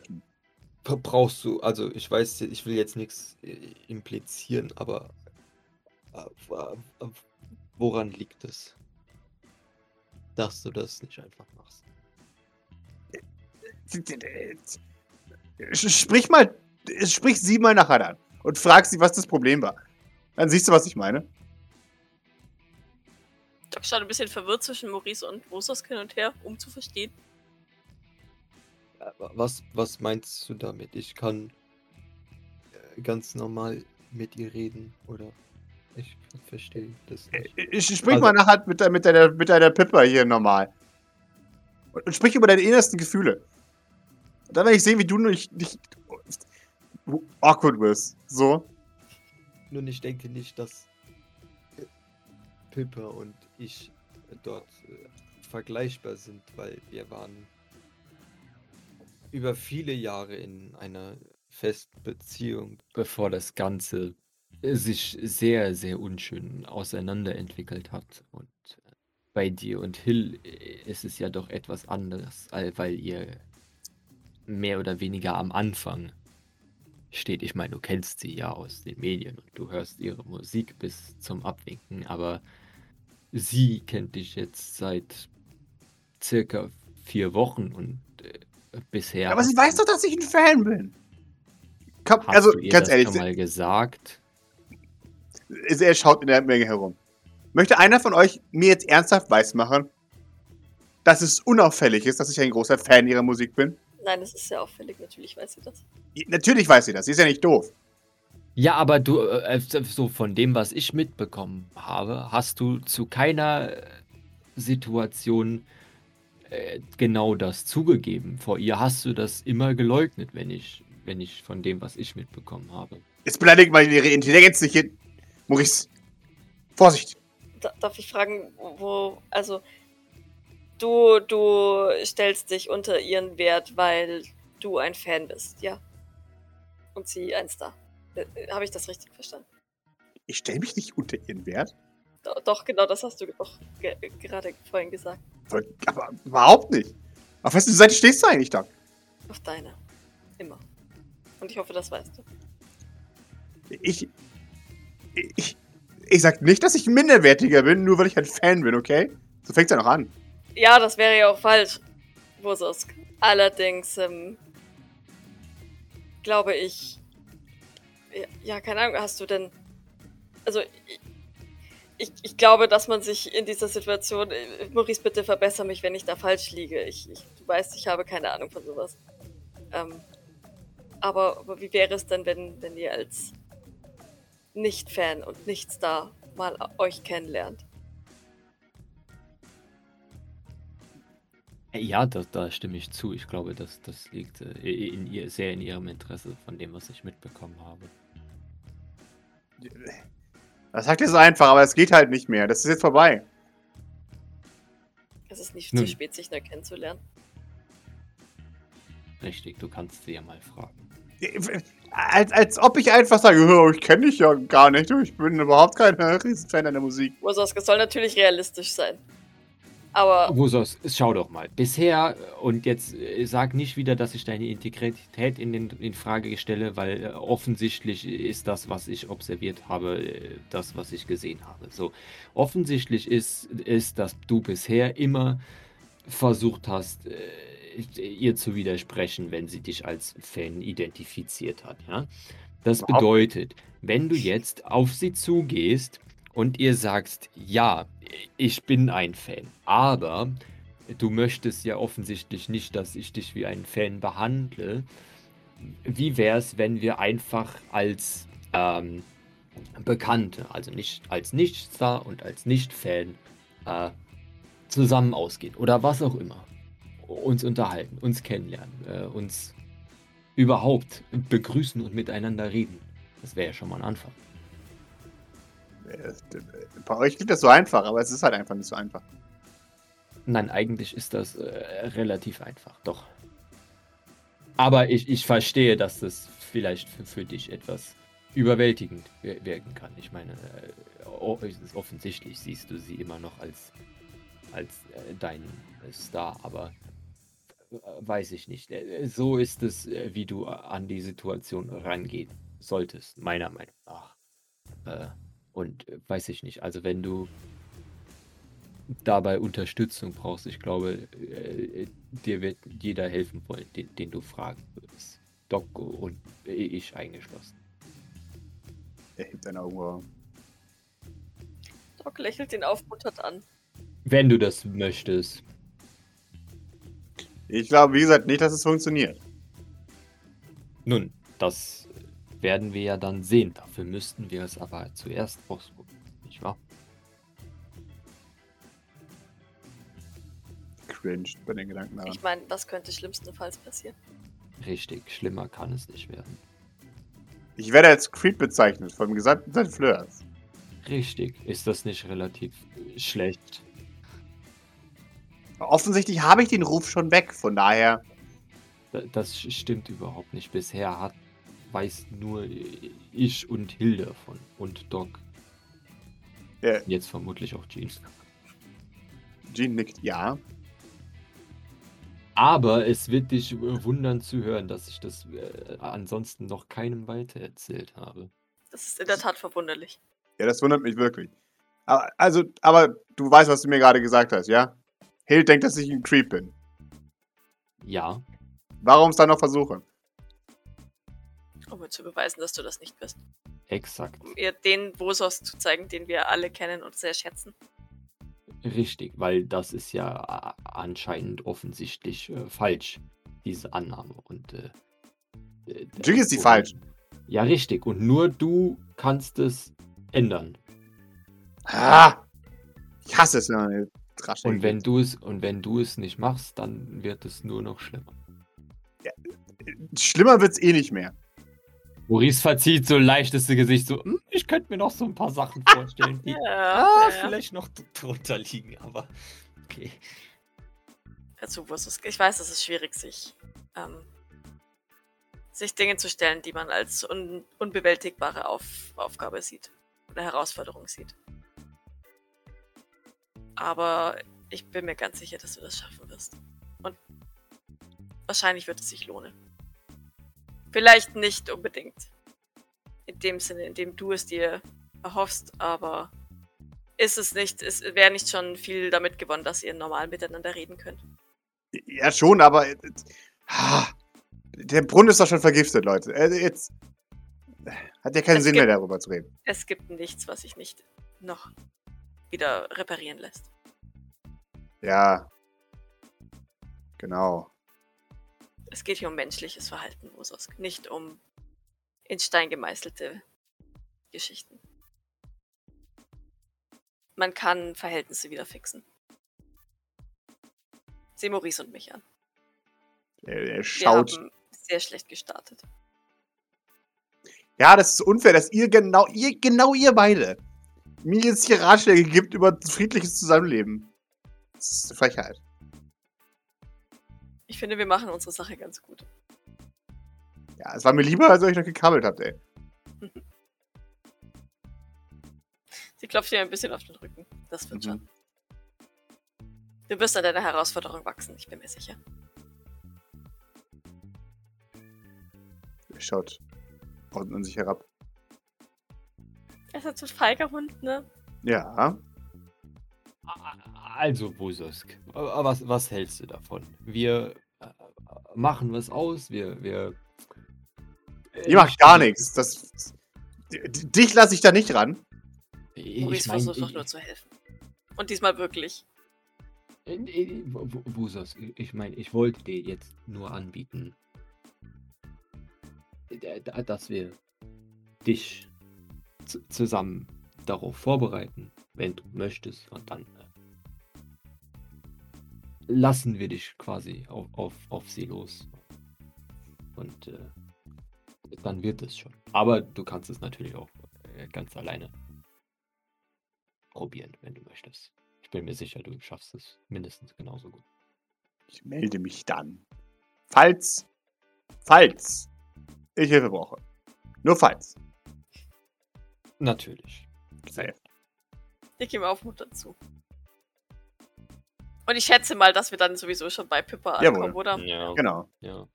bra- brauchst du, also ich weiß, ich will jetzt nichts äh, implizieren, aber äh, äh, woran liegt es? Dass du das nicht einfach machst.
Sprich mal. Sprich sie mal nachher an. Und frag sie, was das Problem war. Dann siehst du, was ich meine.
Doc schaut ein bisschen verwirrt zwischen Maurice und Rosos hin und her, um zu verstehen.
Äh, wa- Was, was meinst du damit? Ich kann äh, ganz normal mit ihr reden, oder? Ich verstehe das nicht.
Ich, sprich
Also-
mal nachher mit, de- mit, deiner, mit deiner Pippa hier normal. Und, und sprich über deine innersten Gefühle. Und dann werde ich sehen, wie du nicht, nicht awkward wirst. So.
Nun, ich denke nicht, dass äh, Pippa und ich äh, dort äh, vergleichbar sind, weil wir waren über viele Jahre in einer festen Beziehung, bevor das Ganze äh, sich sehr, sehr unschön auseinanderentwickelt hat. Und äh, bei dir und Hill ist es ja doch etwas anders, weil ihr mehr oder weniger am Anfang steht. Ich meine, du kennst sie ja aus den Medien und du hörst ihre Musik bis zum Abwinken, aber sie kennt dich jetzt seit circa vier Wochen und äh, bisher.
Aber sie weiß doch, dass ich ein Fan bin. Komm,
Hast
also,
du ihr
ganz
das
ehrlich,
schon mal gesagt?
er schaut in der Menge herum. Möchte einer von euch mir jetzt ernsthaft weismachen, dass es unauffällig ist, dass ich ein großer Fan ihrer Musik bin?
Nein, das ist sehr auffällig, natürlich weiß sie das.
Natürlich weiß sie das, sie ist ja nicht doof.
Ja, aber du, äh, so von dem, was ich mitbekommen habe, hast du zu keiner äh, Situation äh, genau das zugegeben. Vor ihr hast du das immer geleugnet, wenn ich, wenn ich von dem, was ich mitbekommen habe.
Jetzt beleidigt mal ihre Intelligenz nicht hin. Maurice, Vorsicht.
Da, darf ich fragen, wo, also, du, du stellst dich unter ihren Wert, weil du ein Fan bist, ja? Und sie ein Star. Äh, Habe ich das richtig verstanden?
Ich stelle mich nicht unter ihren Wert.
Do, doch, genau das hast du doch ge gerade vorhin gesagt.
Aber überhaupt nicht. Auf wessen Seite stehst du eigentlich, Doc?
Auf deine. Immer. Und ich hoffe, das weißt du.
Ich, ich. Ich sag nicht, dass ich minderwertiger bin, nur weil ich ein Fan bin, okay? So fängt's ja noch an.
Ja, das wäre ja auch falsch, Wososk. Allerdings, ähm, glaube ich. Ja, keine Ahnung, hast du denn. Also, ich, ich, ich glaube, dass man sich in dieser Situation. äh, Maurice, bitte verbessere mich, wenn ich da falsch liege. Ich, ich, du weißt, ich habe keine Ahnung von sowas. Ähm, aber, aber wie wäre es denn, wenn, wenn ihr als Nicht-Fan und Nicht-Star mal euch kennenlernt?
Äh, Ja, da, da stimme ich zu. Ich glaube, das, das liegt äh, in ihr, sehr in ihrem Interesse von dem, was ich mitbekommen habe.
Das sagt ihr so einfach, aber es geht halt nicht mehr. Das ist jetzt vorbei.
Es ist nicht
Nun.
zu spät, sich neu kennenzulernen.
Richtig, du kannst sie ja mal fragen.
Als, als ob ich einfach sage, "Ja, ich kenne dich ja gar nicht, ich bin überhaupt kein Riesenfan deiner Musik.
Wososk, es soll natürlich realistisch sein. Aber
Wusos, schau doch mal. Bisher, und jetzt äh, sag nicht wieder, dass ich deine Integrität in, den, in Frage stelle, weil äh, offensichtlich ist das, was ich observiert habe, äh, das, was ich gesehen habe. So, offensichtlich ist, ist, dass du bisher immer versucht hast, äh, ihr zu widersprechen, wenn sie dich als Fan identifiziert hat. Ja? Das bedeutet, wenn du jetzt auf sie zugehst und ihr sagst, ja, ich bin ein Fan, aber du möchtest ja offensichtlich nicht, dass ich dich wie einen Fan behandle. Wie wäre es, wenn wir einfach als ähm, Bekannte, also nicht als Nicht-Star und als Nicht-Fan, äh, zusammen ausgehen oder was auch immer. Uns unterhalten, uns kennenlernen, äh, uns überhaupt begrüßen und miteinander reden. Das wäre ja schon mal ein Anfang.
Äh, Bei euch klingt das so einfach, aber es ist halt einfach nicht so einfach.
Nein, eigentlich ist das äh, relativ einfach, doch. Aber ich, ich verstehe, dass das vielleicht für, für dich etwas überwältigend wir- wirken kann. Ich meine, äh, offensichtlich siehst du sie immer noch als, als äh, dein Star, aber äh, weiß ich nicht. Äh, So ist es, äh, wie du an die Situation rangehen solltest, meiner Meinung nach. Äh, und äh, weiß ich nicht, also wenn du dabei Unterstützung brauchst, ich glaube, äh, dir wird jeder helfen wollen, den, den du fragen würdest. Doc und ich eingeschlossen.
Er hebt ein Augenbrauen.
Doc lächelt ihn aufmunternd an.
Wenn du das möchtest.
Ich glaube, wie gesagt, nicht, dass es funktioniert.
Nun, das werden wir ja dann sehen. Dafür müssten wir es aber zuerst ausprobieren, nicht wahr?
Cringe bei den Gedanken daran.
Ich meine, was könnte schlimmstenfalls passieren?
Richtig, schlimmer kann es nicht werden.
Ich werde als Creep bezeichnet vom gesamten Set Fleurs.
Richtig, ist das nicht relativ schlecht?
Offensichtlich habe ich den Ruf schon weg, von daher.
Da- Das stimmt überhaupt nicht. Bisher hat weiß nur ich und Hilde davon und Doc.
Äh,
Jetzt vermutlich auch Jean.
Jean nickt ja.
Aber es wird dich wundern zu hören, dass ich das äh, ansonsten noch keinem weitererzählt habe.
Das ist in der Tat verwunderlich.
Ja, das wundert mich wirklich. Aber, also, aber du weißt, was du mir gerade gesagt hast, ja? Hild denkt, dass ich ein Creep bin.
Ja,
Warum es dann noch versuchen?
Um mir zu beweisen, dass du das nicht bist.
exakt.
Um ihr den Wosos zu zeigen, den wir alle kennen und sehr schätzen.
Richtig, weil das ist ja anscheinend offensichtlich äh, falsch, diese Annahme. Und äh, äh,
Natürlich ist die
und-
falsch.
Ja, richtig. Und nur du kannst es ändern.
Ah! Ich hasse es, wenn man
Und wenn du es und wenn du es nicht machst, dann wird es nur noch schlimmer.
Schlimmer wird's eh nicht mehr.
Maurice verzieht so leichteste Gesicht, so, "Hm, ich könnte mir noch so ein paar Sachen vorstellen, die
Ja,
ah,
ja,
vielleicht noch drunter liegen, aber okay.
Wosos. Ich weiß, es ist schwierig, sich, ähm, sich Dinge zu stellen, die man als un unbewältigbare Auf Aufgabe sieht. Oder Herausforderung sieht. Aber ich bin mir ganz sicher, dass du das schaffen wirst. Und wahrscheinlich wird es sich lohnen. Vielleicht nicht unbedingt in dem Sinne, in dem du es dir erhoffst, aber ist es nicht, es wäre nicht schon viel damit gewonnen, dass ihr normal miteinander reden könnt.
Ja, schon, aber. ah, der Brunnen ist doch schon vergiftet, Leute. Äh, Jetzt. Hat ja keinen
Es
Sinn
gibt-
mehr, darüber zu reden.
Es gibt nichts, was sich nicht noch wieder reparieren lässt.
Ja. Genau.
Es geht hier um menschliches Verhalten, Wososk, nicht um in Stein gemeißelte Geschichten. Man kann Verhältnisse wieder fixen. Sieh Maurice und mich an.
Er, er
Wir
schaut.
haben sehr schlecht gestartet.
Ja, das ist unfair, dass ihr genau, ihr, genau ihr beide mir jetzt hier Ratschläge gibt über friedliches Zusammenleben. Das ist eine Frechheit.
Ich finde, wir machen unsere Sache ganz gut.
Ja, es war mir lieber, als ihr euch noch gekabbelt habt, ey.
Sie klopft dir ein bisschen auf den Rücken. Das wird
Mhm.
schon. Du wirst an deiner Herausforderung wachsen, ich bin mir sicher.
Ihr schaut unten an sich herab.
Er ist halt so ein feiger Hund, ne?
Ja.
Also, Busosk, was, was hältst du davon? Wir äh, machen was aus, wir. wir
Ihr macht gar nichts. Das, dich lasse ich da nicht ran.
Ich mein,
versucht doch
ich-
nur zu helfen. Und diesmal wirklich.
Äh, äh, Busos, ich meine, ich wollte dir jetzt nur anbieten, äh, da- dass wir dich zu- zusammen darauf vorbereiten, wenn du möchtest, und dann äh, lassen wir dich quasi auf, auf, auf sie los. Und äh, dann wird es schon. Aber du kannst es natürlich auch äh, ganz alleine probieren, wenn du möchtest. Ich bin mir sicher, du schaffst es mindestens genauso gut.
Ich melde mich dann. Falls, falls ich Hilfe brauche. Nur falls.
Natürlich.
Safe.
Ich gebe Aufmut dazu. Und ich schätze mal, dass wir dann sowieso schon bei Pippa
Jawohl.
ankommen, oder?
Ja.
Genau.
ja.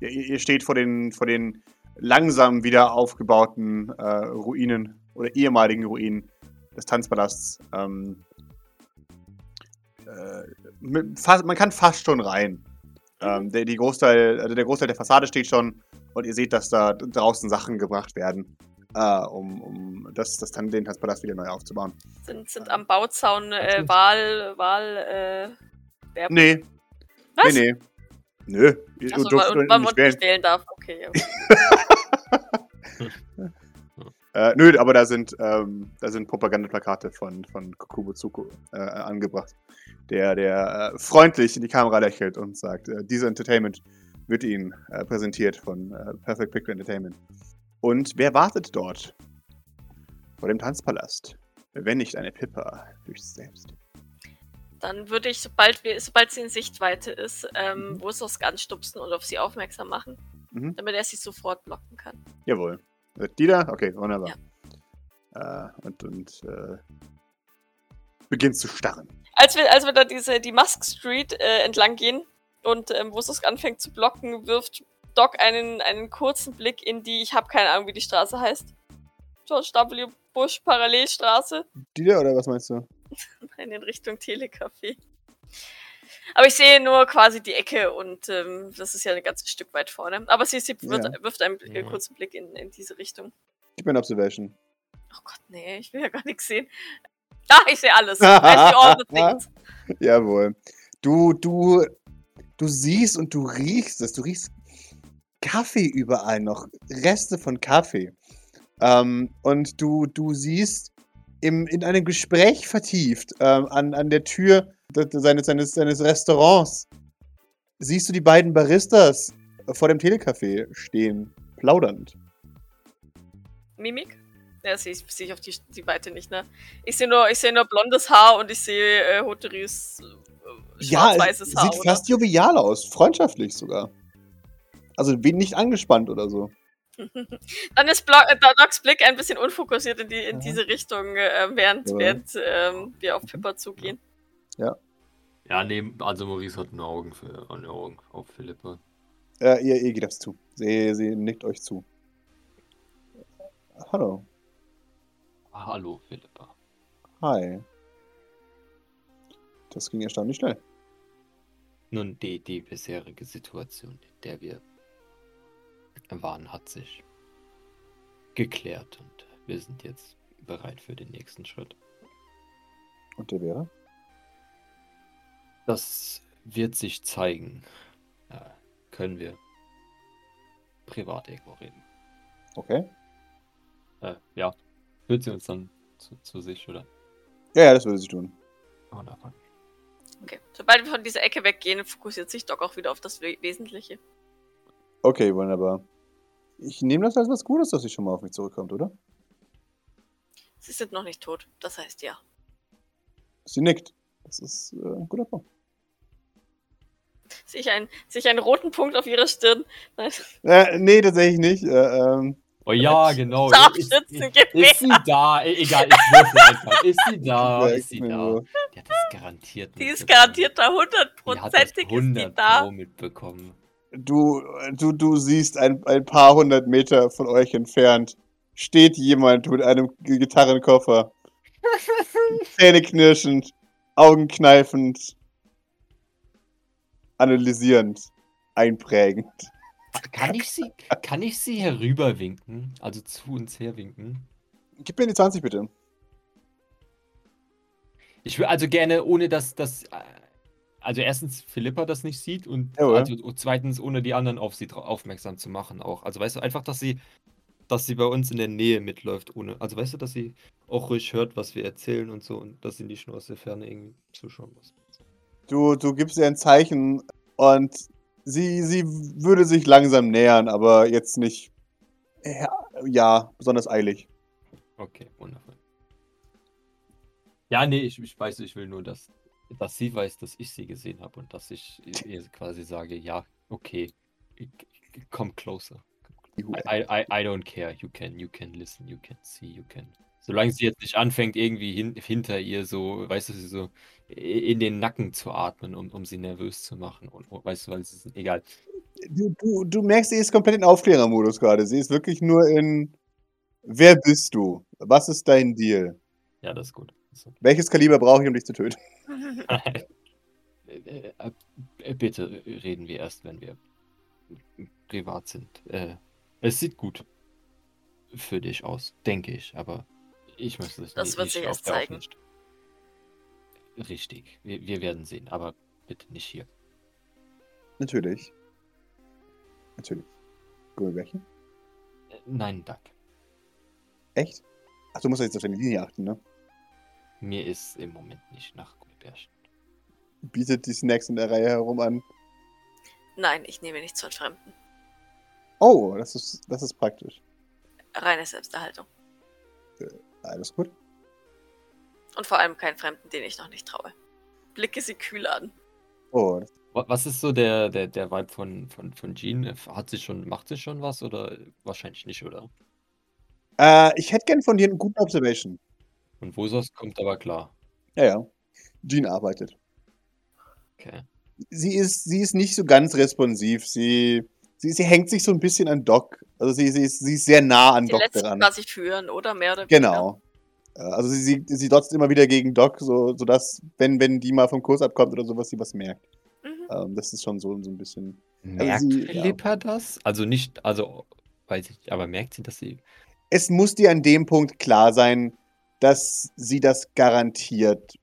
Ihr, ihr steht vor den, vor den langsam wieder aufgebauten äh, Ruinen oder ehemaligen Ruinen des Tanzpalasts. Ähm, äh, mit, fast, man kann fast schon rein. Ähm, der, die Großteil, also der Großteil der Fassade steht schon und ihr seht, dass da draußen Sachen gebracht werden, äh, um, um das, das, Tan- den Tanzpalast wieder neu aufzubauen.
Sind, sind am Bauzaun äh, Wahl, Wahl, äh,
Nee.
Was?
Nee, nee. Nö, ihr
Achso, weil, weil man
nicht wählen.
nicht wählen darf. Okay.
Äh, nö, aber da sind, ähm, da sind Propagandaplakate von, von Kokubo Tsuko äh, angebracht, der, der äh, freundlich in die Kamera lächelt und sagt, äh, diese Entertainment wird Ihnen äh, präsentiert von äh, Perfect Picture Entertainment. Und wer wartet dort? Vor dem Tanzpalast. Wenn nicht eine Pippa durch selbst.
Dann würde ich, sobald, wir, sobald sie in Sichtweite ist, ähm,
Mhm.
Wurzelsk anstupsen und auf sie aufmerksam machen,
Mhm.
damit er sie sofort blocken kann.
Jawohl. Die da? Okay, wunderbar. Äh, und und äh, beginnt zu starren.
Als wir, als wir da diese, die Musk Street äh, entlang gehen und ähm, Wurzelsk anfängt zu blocken, wirft Doc einen, einen kurzen Blick in die, ich habe keine Ahnung, wie die Straße heißt. George W. Bush Parallelstraße.
Die da oder was meinst du?
Nein, in Richtung Telecafé. Aber ich sehe nur quasi die Ecke und ähm, das ist ja ein ganzes Stück weit vorne. Aber sie, sie wird,
Ja.
wirft einen äh, kurzen Blick in, in diese Richtung.
Gib mir eine Observation.
Oh Gott, nee, ich will ja gar nichts sehen. Ah, ich sehe alles.
Jawohl. Du, du, du siehst und du riechst es. Du riechst Kaffee überall noch. Reste von Kaffee. Ähm, und du, du siehst im, in einem Gespräch vertieft ähm, an, an der Tür seines, seines, seines Restaurants siehst du die beiden Baristas vor dem Telecafé stehen, plaudernd.
Mimik? Ja, sehe ich, sehe ich auf die, die Weite nicht, ne? Ich sehe nur, ich sehe nur blondes Haar und ich sehe äh, Hoteris äh,
Ja, es
schwarz-weißes Haar,
sieht
oder?
fast jovial aus, freundschaftlich sogar. Also wie- nicht angespannt oder so.
Dann ist Blo äh, Docs Blick ein bisschen unfokussiert in, die, in
Ja.
diese Richtung, äh, während,
Ja.
während ähm, wir auf Pippa zugehen.
Ja, nee, also Maurice hat nur Augen für eine Augen auf Philippa.
Äh, ihr, ihr geht aufs zu. Sie, sie nickt euch zu. Hallo.
Hallo, Philippa.
Hi. Das ging erstaunlich schnell.
Nun, die, die bisherige Situation, in der wir waren, hat sich geklärt und wir sind jetzt bereit für den nächsten Schritt.
Und der wäre?
Das wird sich zeigen. Äh, können wir privat irgendwo reden.
Okay.
Äh, ja. Führt sie uns dann zu, zu sich, oder?
Ja, ja, das würde sie tun.
Wunderbar.
Okay. Sobald wir von dieser Ecke weggehen, fokussiert sich Doc auch wieder auf das We Wesentliche.
Okay, wunderbar. Ich nehme das als was Gutes, dass sie schon mal auf mich zurückkommt, oder?
Sie sind noch nicht tot. Das heißt ja.
Sie nickt. Das ist äh, ein guter Punkt.
Sehe ich, einen, sehe ich einen roten Punkt auf ihrer Stirn? Nein.
Äh, nee, tatsächlich nicht. Äh, ähm,
Oh ja, genau.
Scharfschützengewehr.
Ist sie da? E- Egal, ich würfel einfach. Ist sie da?
Ja,
Ist sie da? Die hat das garantiert
Die ist garantiert da
Die hat das
hundertprozentig ist die
100
da.
Pro mitbekommen.
Du, du, du siehst ein, ein paar hundert Meter von euch entfernt steht jemand mit einem Gitarrenkoffer. Zähne knirschend, Augen kneifend, analysierend, einprägend.
Kann ich sie, kann ich sie herüberwinken? Also zu uns herwinken?
Gib mir die 20 bitte.
Ich will also gerne, ohne dass das. Also erstens Philippa das nicht sieht und
Jawohl.
also zweitens ohne die anderen auf sie aufmerksam zu machen auch. Also weißt du, einfach, dass sie, dass sie bei uns in der Nähe mitläuft, ohne. Also weißt du, dass sie auch ruhig hört, was wir erzählen und so und dass sie nicht nur aus der Ferne irgendwie zuschauen muss.
Du, du gibst ihr ein Zeichen und sie, sie würde sich langsam nähern, aber jetzt nicht. Ja, ja besonders eilig.
Okay, wundervoll. Ja, nee, ich, ich weiß, ich will nur, dass, dass sie weiß, dass ich sie gesehen habe und dass ich ihr quasi sage, ja, okay, come closer. I, I, I, don't care. You can, you can listen, you can see, you can. Solange sie jetzt nicht anfängt, irgendwie hin, hinter ihr so, weißt du, sie so in den Nacken zu atmen, um, um sie nervös zu machen. Und, weißt du, weil es ist egal.
Du, du, du merkst, sie ist komplett in Aufklärermodus gerade. Sie ist wirklich nur in. Wer bist du? Was ist dein Deal?
Ja, das ist gut.
Welches Kaliber brauche ich, um dich zu töten?
Äh, äh, äh, Bitte reden wir erst, wenn wir privat sind. Äh, es sieht gut für dich aus, denke ich, aber ich möchte es
Das
nicht,
wird
nicht
sich erst zeigen.
Richtig, wir, wir werden sehen, aber bitte nicht hier.
Natürlich. Natürlich. Gummibärchen?
Nein, danke.
Echt? Ach, du musst jetzt auf deine Linie achten, ne?
Mir ist im Moment nicht nach Gummibärchen.
Bietet die Snacks in der Reihe herum an.
Nein, ich nehme nichts von Fremden.
Oh, das ist, das ist praktisch.
Reine Selbsterhaltung.
Alles gut.
Und vor allem keinen Fremden, den ich noch nicht traue. Blicke sie kühl an.
Oh,
Was ist so der, der, der Vibe von, von, von Jean? Hat sie schon, macht sie schon was oder wahrscheinlich nicht, oder?
äh, ich hätte gern von dir einen guten Observation.
Und Vosos kommt aber klar.
Ja, ja. Jean arbeitet.
Okay.
Sie ist, sie ist nicht so ganz responsiv. Sie, sie, sie hängt sich so ein bisschen an Doc. Also sie, sie, ist, sie ist sehr nah an
Die
Doc
letzten
dran.
quasi führen, oder? Mehr oder weniger.
Genau. Äh, Also sie, sie, sie dotzt immer wieder gegen Doc, so, sodass, wenn, wenn die mal vom Kurs abkommt oder sowas, sie was merkt.
Mhm.
Ähm, das ist schon so, so ein bisschen.
Merkt
sie- ja.
Philippa das? Also nicht, also weiß ich, aber merkt sie, dass sie.
Es muss dir an dem Punkt klar sein, dass sie das garantiert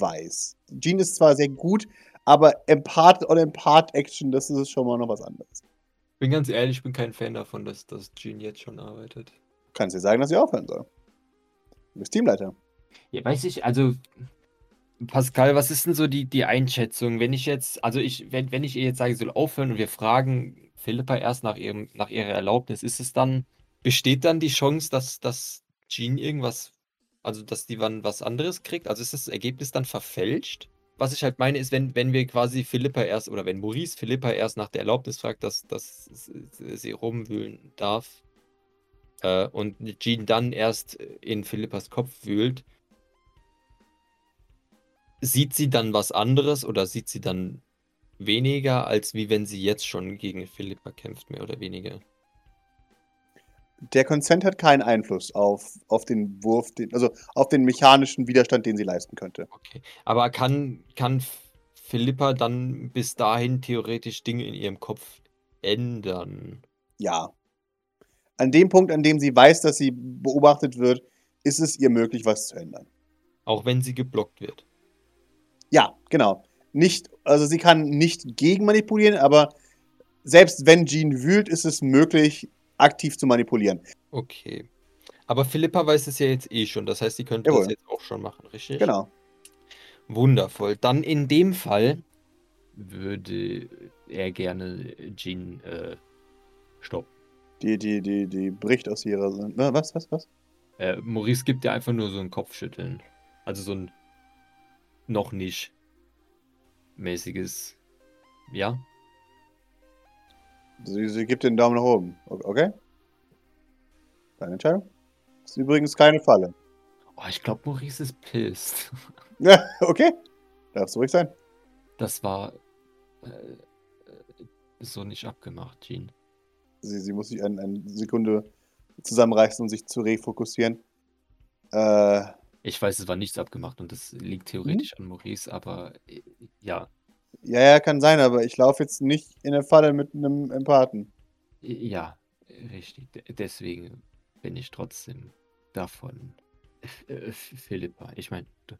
weiß. Jean ist zwar sehr gut, aber Empath-Action, das ist schon mal noch was anderes.
Bin ganz ehrlich, ich bin kein Fan davon, dass, dass Jean jetzt schon arbeitet.
Du kannst dir sagen, dass sie aufhören soll. Du bist Teamleiter.
Ja, weiß ich, also Pascal, was ist denn so die, die Einschätzung? Wenn ich jetzt, also ich, wenn, wenn ich ihr jetzt sage, sie soll aufhören und wir fragen Philippa erst nach ihrem, nach ihrer Erlaubnis, ist es dann, besteht dann die Chance, dass, dass Jean irgendwas, also dass die wann was anderes kriegt? Also ist das Ergebnis dann verfälscht? Was ich halt meine, ist, wenn, wenn wir quasi Philippa erst, oder wenn Maurice Philippa erst nach der Erlaubnis fragt, dass, dass sie rumwühlen darf, äh, und Jean dann erst in Philippas Kopf wühlt, sieht sie dann was anderes oder sieht sie dann weniger, als wie wenn sie jetzt schon gegen Philippa kämpft, mehr oder weniger?
Der Consent hat keinen Einfluss auf, auf den Wurf, den, also auf den mechanischen Widerstand, den sie leisten könnte.
Okay. Aber kann, kann Philippa dann bis dahin theoretisch Dinge in ihrem Kopf ändern?
Ja. An dem Punkt, an dem sie weiß, dass sie beobachtet wird, ist es ihr möglich, was zu ändern.
Auch wenn sie geblockt wird.
Ja, genau. Nicht, also sie kann nicht gegen manipulieren, aber selbst wenn Jean wühlt, ist es möglich, aktiv zu manipulieren.
Okay. Aber Philippa weiß es ja jetzt eh schon, das heißt, sie könnte
Jawohl.
das jetzt auch schon machen, richtig?
Genau.
Wundervoll. Dann in dem Fall würde er gerne Jean äh, stoppen.
Die, die, die, die bricht aus ihrer. Na, Was, was, was?
Äh, Maurice gibt ja einfach nur so ein Kopfschütteln. Also so ein noch nicht mäßiges ja.
Sie, sie gibt den Daumen nach oben. Okay? Deine Entscheidung? Ist übrigens keine Falle.
Oh, ich glaube, Maurice ist pissed.
Ja, okay. Darfst du ruhig sein.
Das war äh, äh, so nicht abgemacht, Jean.
Sie, sie muss sich eine, eine Sekunde zusammenreißen, um sich zu refokussieren. Äh,
Ich weiß, es war nichts abgemacht und das liegt theoretisch an Maurice, aber äh, ja,
ja, ja, kann sein, aber ich laufe jetzt nicht in der Falle mit einem Empathen.
äh, ja, richtig. De- Deswegen bin ich trotzdem davon. Äh, Philippa, ich meine, du,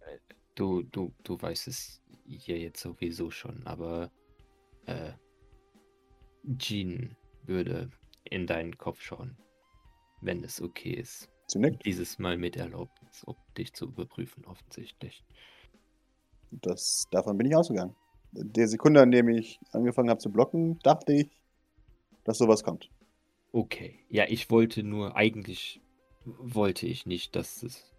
äh, du, du, du weißt es hier jetzt sowieso schon, aber äh, Jean würde in deinen Kopf schauen, wenn es okay ist.
Nickt.
Dieses Mal mit Erlaubnis, um dich zu überprüfen, offensichtlich.
Das, davon bin ich ausgegangen. Der Sekunde, an dem ich angefangen habe zu blocken, dachte ich, dass sowas kommt.
Okay, ja, ich wollte nur, eigentlich wollte ich nicht, dass es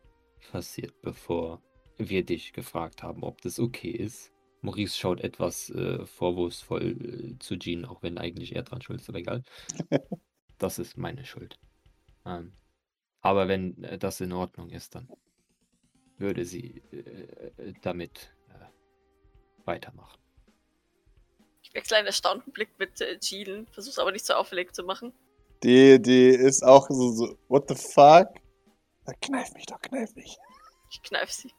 passiert, bevor wir dich gefragt haben, ob das okay ist. Maurice schaut etwas äh, vorwurfsvoll äh, zu Jean, auch wenn eigentlich er dran schuld ist, aber egal. das ist meine Schuld. Ähm, aber wenn äh, das in Ordnung ist, dann würde sie äh, damit äh, weitermachen.
Ich wechsle einen erstaunten Blick mit äh, versuch's aber nicht so auffällig zu machen.
Die, die ist auch so, so what the fuck? Na, kneif mich doch, kneif mich.
Ich kneif sie.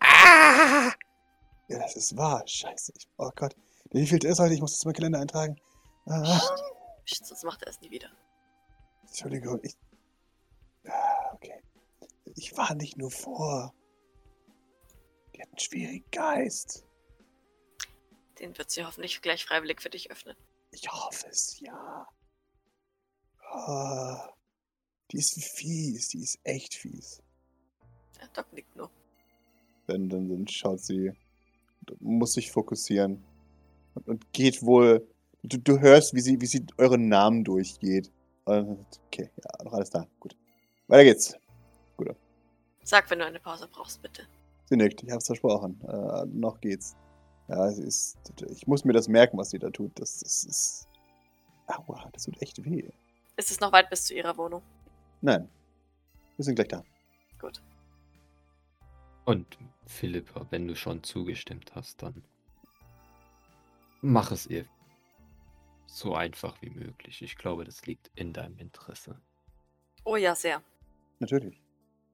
Ah! Ja, das ist wahr. Scheiße. Ich, oh Gott. Der wievielte ist heute? Ich muss das in meinen Kalender eintragen. Ah,
Psst, sonst macht er es nie wieder.
Entschuldigung. Ich, ah, okay. Ich war nicht nur vor. Die hat einen schwierigen Geist.
Den wird sie hoffentlich gleich freiwillig für dich öffnen.
Ich hoffe es, ja. Ah, die ist fies. Die ist echt fies.
Ja, Doc nickt nur.
Dann, dann, dann schaut sie, muss sich fokussieren und, und geht wohl. Du, du hörst, wie sie, wie sie euren Namen durchgeht. Und- Okay, ja, noch alles da. Gut. Weiter geht's.
Sag, wenn du eine Pause brauchst, bitte.
Sie nickt, ich hab's versprochen. Äh, noch geht's. Ja, sie ist. Ich muss mir das merken, was sie da tut. Das, das ist. Aua, das tut echt weh.
Ist es noch weit bis zu ihrer Wohnung?
Nein. Wir sind gleich da.
Gut.
Und Philippa, wenn du schon zugestimmt hast, dann mach es ihr so einfach wie möglich. Ich glaube, das liegt in deinem Interesse.
Oh ja, sehr.
Natürlich.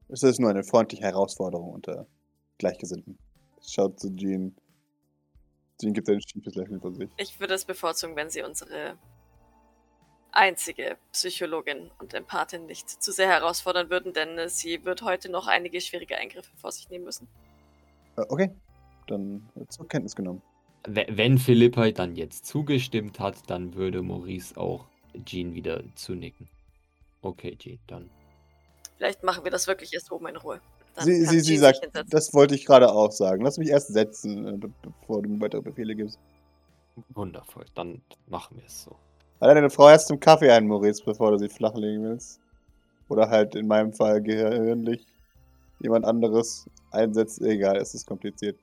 Es ist nur eine freundliche Herausforderung unter Gleichgesinnten. Schaut zu Jean. Jean gibt ein schiefes Lächeln von sich.
Ich würde es bevorzugen, wenn sie unsere einzige Psychologin und Empathin nicht zu sehr herausfordern würden, denn äh, sie wird heute noch einige schwierige Eingriffe vor sich nehmen müssen.
Äh, okay. Dann zur Kenntnis genommen.
We- Wenn Philippa dann jetzt zugestimmt hat, dann würde Maurice auch Jean wieder zunicken. Okay, Jean, dann.
Vielleicht machen wir das wirklich erst oben in Ruhe.
Sie, sie, sie sagt,
hinsetzen.
das wollte ich gerade auch sagen. Lass mich erst setzen, äh, be bevor du mir weitere Befehle gibst.
Wundervoll, dann machen wir es so.
Lade deine Frau erst zum Kaffee ein, Maurice, bevor du sie flachlegen willst. Oder halt in meinem Fall gehirnlich jemand anderes einsetzt. Egal, es ist kompliziert.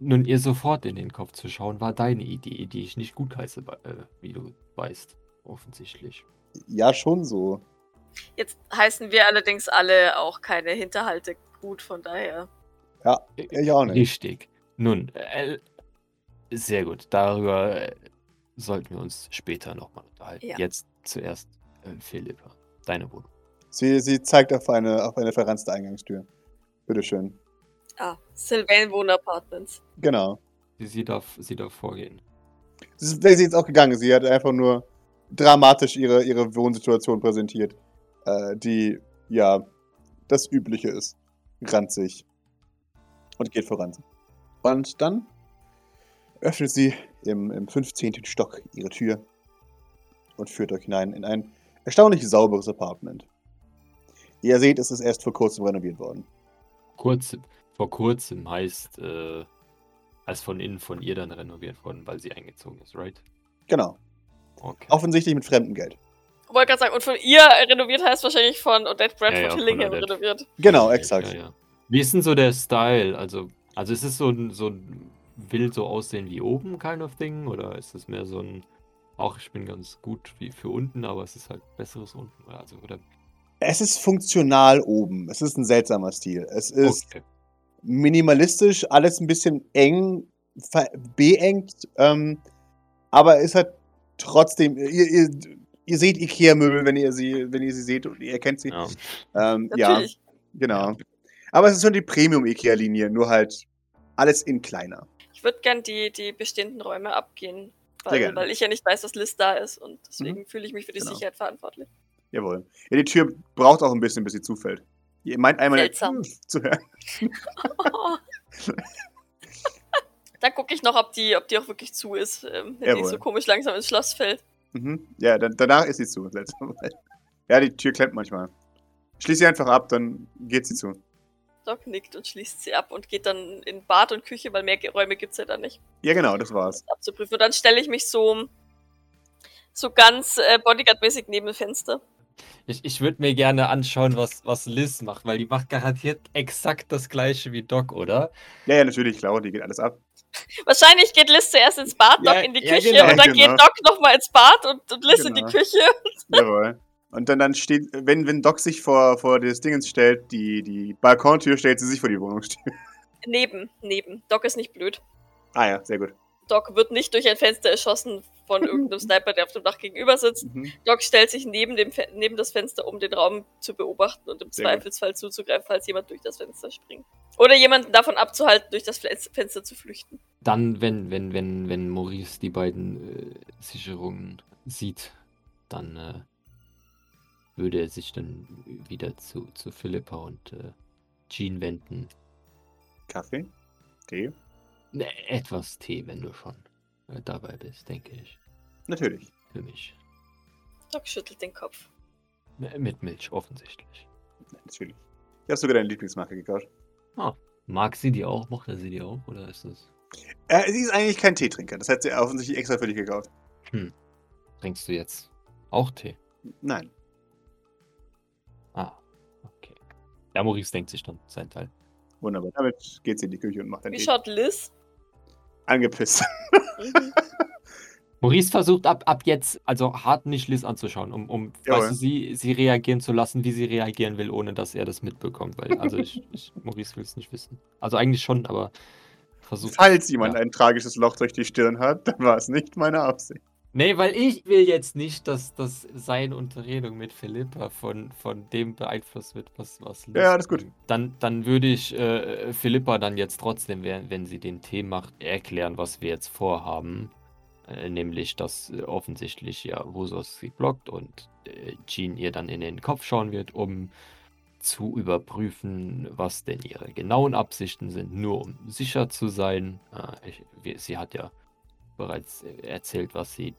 Nun, ihr sofort in den Kopf zu schauen, war deine Idee, die ich nicht gutheiße, äh, wie du weißt. Offensichtlich.
Ja, schon so.
Jetzt heißen wir allerdings alle auch keine Hinterhalte gut, von daher.
Ja, ich auch nicht.
Richtig. Nun, äh, sehr gut. Darüber äh, sollten wir uns später nochmal unterhalten.
Ja.
Jetzt zuerst äh, Philippa. Deine Wohnung.
Sie, sie zeigt auf eine, auf eine verranzte Eingangstür. Bitteschön.
Ah, Sylvain Wohn Apartments.
Genau.
Sie, sie, darf, sie darf vorgehen.
Das ist, sie jetzt auch gegangen. Sie hat einfach nur dramatisch ihre, ihre Wohnsituation präsentiert, äh, die, ja, das Übliche ist. Ranzig. Und geht voran. Und dann öffnet sie im, im 15. Stock ihre Tür und führt euch hinein in ein erstaunlich sauberes Apartment. Wie ihr seht, ist es erst vor kurzem renoviert worden.
Kurz, vor kurzem heißt, äh, als von innen von ihr dann renoviert worden, weil sie eingezogen ist, right?
Genau.
Okay.
Offensichtlich mit fremdem Geld.
Ich wollte gerade sagen, und von ihr renoviert heißt wahrscheinlich von Odette Bradford
Ja, ja, von
Hillingham renoviert.
Genau, exakt.
Ja, ja. Wie ist denn so der Style? Also, also es ist so ein, so ein will so aussehen wie oben, kind of thing? Oder ist es mehr so ein, auch ich bin ganz gut wie für unten, aber es ist halt besseres unten? Also, oder?
Es ist funktional oben. Es ist ein seltsamer Stil. Es ist
Okay.
minimalistisch, alles ein bisschen eng, beengt, ähm, aber es hat trotzdem, ihr, ihr, ihr seht Ikea-Möbel, wenn ihr sie, wenn ihr sie seht und ihr erkennt sie.
Ja.
Ähm, ja, genau. Aber es ist schon die Premium-Ikea-Linie, nur halt alles in kleiner.
Ich würde gern die, die bestehenden Räume abgehen. Weil, weil ich ja nicht weiß, dass Liz da ist und deswegen fühle ich mich für die
Genau.
Sicherheit verantwortlich.
Jawohl. Ja, die Tür braucht auch ein bisschen, bis sie zufällt. Ihr meint einmal
Seltsam.
zu hören.
Dann gucke ich noch, ob die, ob die auch wirklich zu ist, ähm, wenn die
Jawohl.
so komisch langsam ins Schloss fällt.
Mhm. Ja, dann, danach ist sie zu. Ja, die Tür klemmt manchmal. Schließ sie einfach ab, dann geht sie zu.
Doc nickt und schließt sie ab und geht dann in Bad und Küche, weil mehr Räume gibt's ja da nicht,
Ja, genau, das war's.
abzuprüfen. Und dann stelle ich mich so, so ganz äh, Bodyguard-mäßig neben dem Fenster.
Ich, ich würde mir gerne anschauen, was, was Liz macht, weil die macht garantiert exakt das gleiche wie Doc, oder?
Ja, ja, natürlich, klar, die geht alles ab.
Wahrscheinlich geht Liz zuerst ins Bad,
Ja,
Doc in die
ja,
Küche
genau.
und dann
Genau.
geht Doc nochmal ins Bad und, und Liz in die
Genau.
Küche.
Jawohl. Und dann, dann steht, wenn, wenn Doc sich vor, vor das Dingens stellt, die, die Balkontür, stellt sie sich vor die Wohnungstür.
Neben, neben. Doc ist nicht blöd.
Ah ja, sehr gut.
Doc wird nicht durch ein Fenster erschossen von irgendeinem Sniper, der auf dem Dach gegenüber sitzt.
Mhm.
Doc stellt sich neben, dem Fe neben das Fenster, um den Raum zu beobachten und im
Sehr gut.
Zweifelsfall zuzugreifen, falls jemand durch das Fenster springt. Oder jemanden davon abzuhalten, durch das Fen- Fenster zu flüchten.
Dann, wenn, wenn, wenn, wenn Maurice die beiden äh, Sicherungen sieht, dann äh, würde er sich dann wieder zu, zu Philippa und äh, Jean wenden.
Kaffee? Tee?
Ne, etwas Tee, wenn du schon dabei bist, denke ich.
Natürlich.
Für mich.
Doc schüttelt den Kopf.
M- Mit Milch, offensichtlich.
Natürlich. Ich habe sogar deine Lieblingsmarke gekauft.
Mag sie die auch? Mochte sie die auch? Oder ist das.
Äh, sie ist eigentlich kein Teetrinker. Das hat sie offensichtlich extra für dich gekauft.
Trinkst du jetzt auch Tee?
Nein.
Ah, okay. Ja, Maurice denkt sich dann sein Teil.
Wunderbar. Damit geht sie in die Küche und macht dann
Wie
Tee.
schaut Liz?
Angepisst.
Mhm.
Maurice versucht ab, ab jetzt, also hart nicht Liz anzuschauen, um, um
Jawohl.
weißt du, sie, sie reagieren zu lassen, wie sie reagieren will, ohne dass er das mitbekommt. Weil, also ich, ich Maurice will es nicht wissen. Also eigentlich schon, aber versucht.
Falls jemand
Ja.
ein tragisches Loch durch die Stirn hat, dann war es nicht meine Absicht.
Nee, weil ich will jetzt nicht, dass, dass seine Unterredung mit Philippa von, von dem beeinflusst wird, was, was
Ja, alles gut.
Dann, dann würde ich äh, Philippa dann jetzt trotzdem, wenn, sie den Tee macht, erklären, was wir jetzt vorhaben. Äh, nämlich, dass äh, offensichtlich ja Vosos sie blockt und äh, Jean ihr dann in den Kopf schauen wird, um zu überprüfen, was denn ihre genauen Absichten sind, nur um sicher zu sein. Äh, ich, sie hat ja bereits äh, erzählt, was sie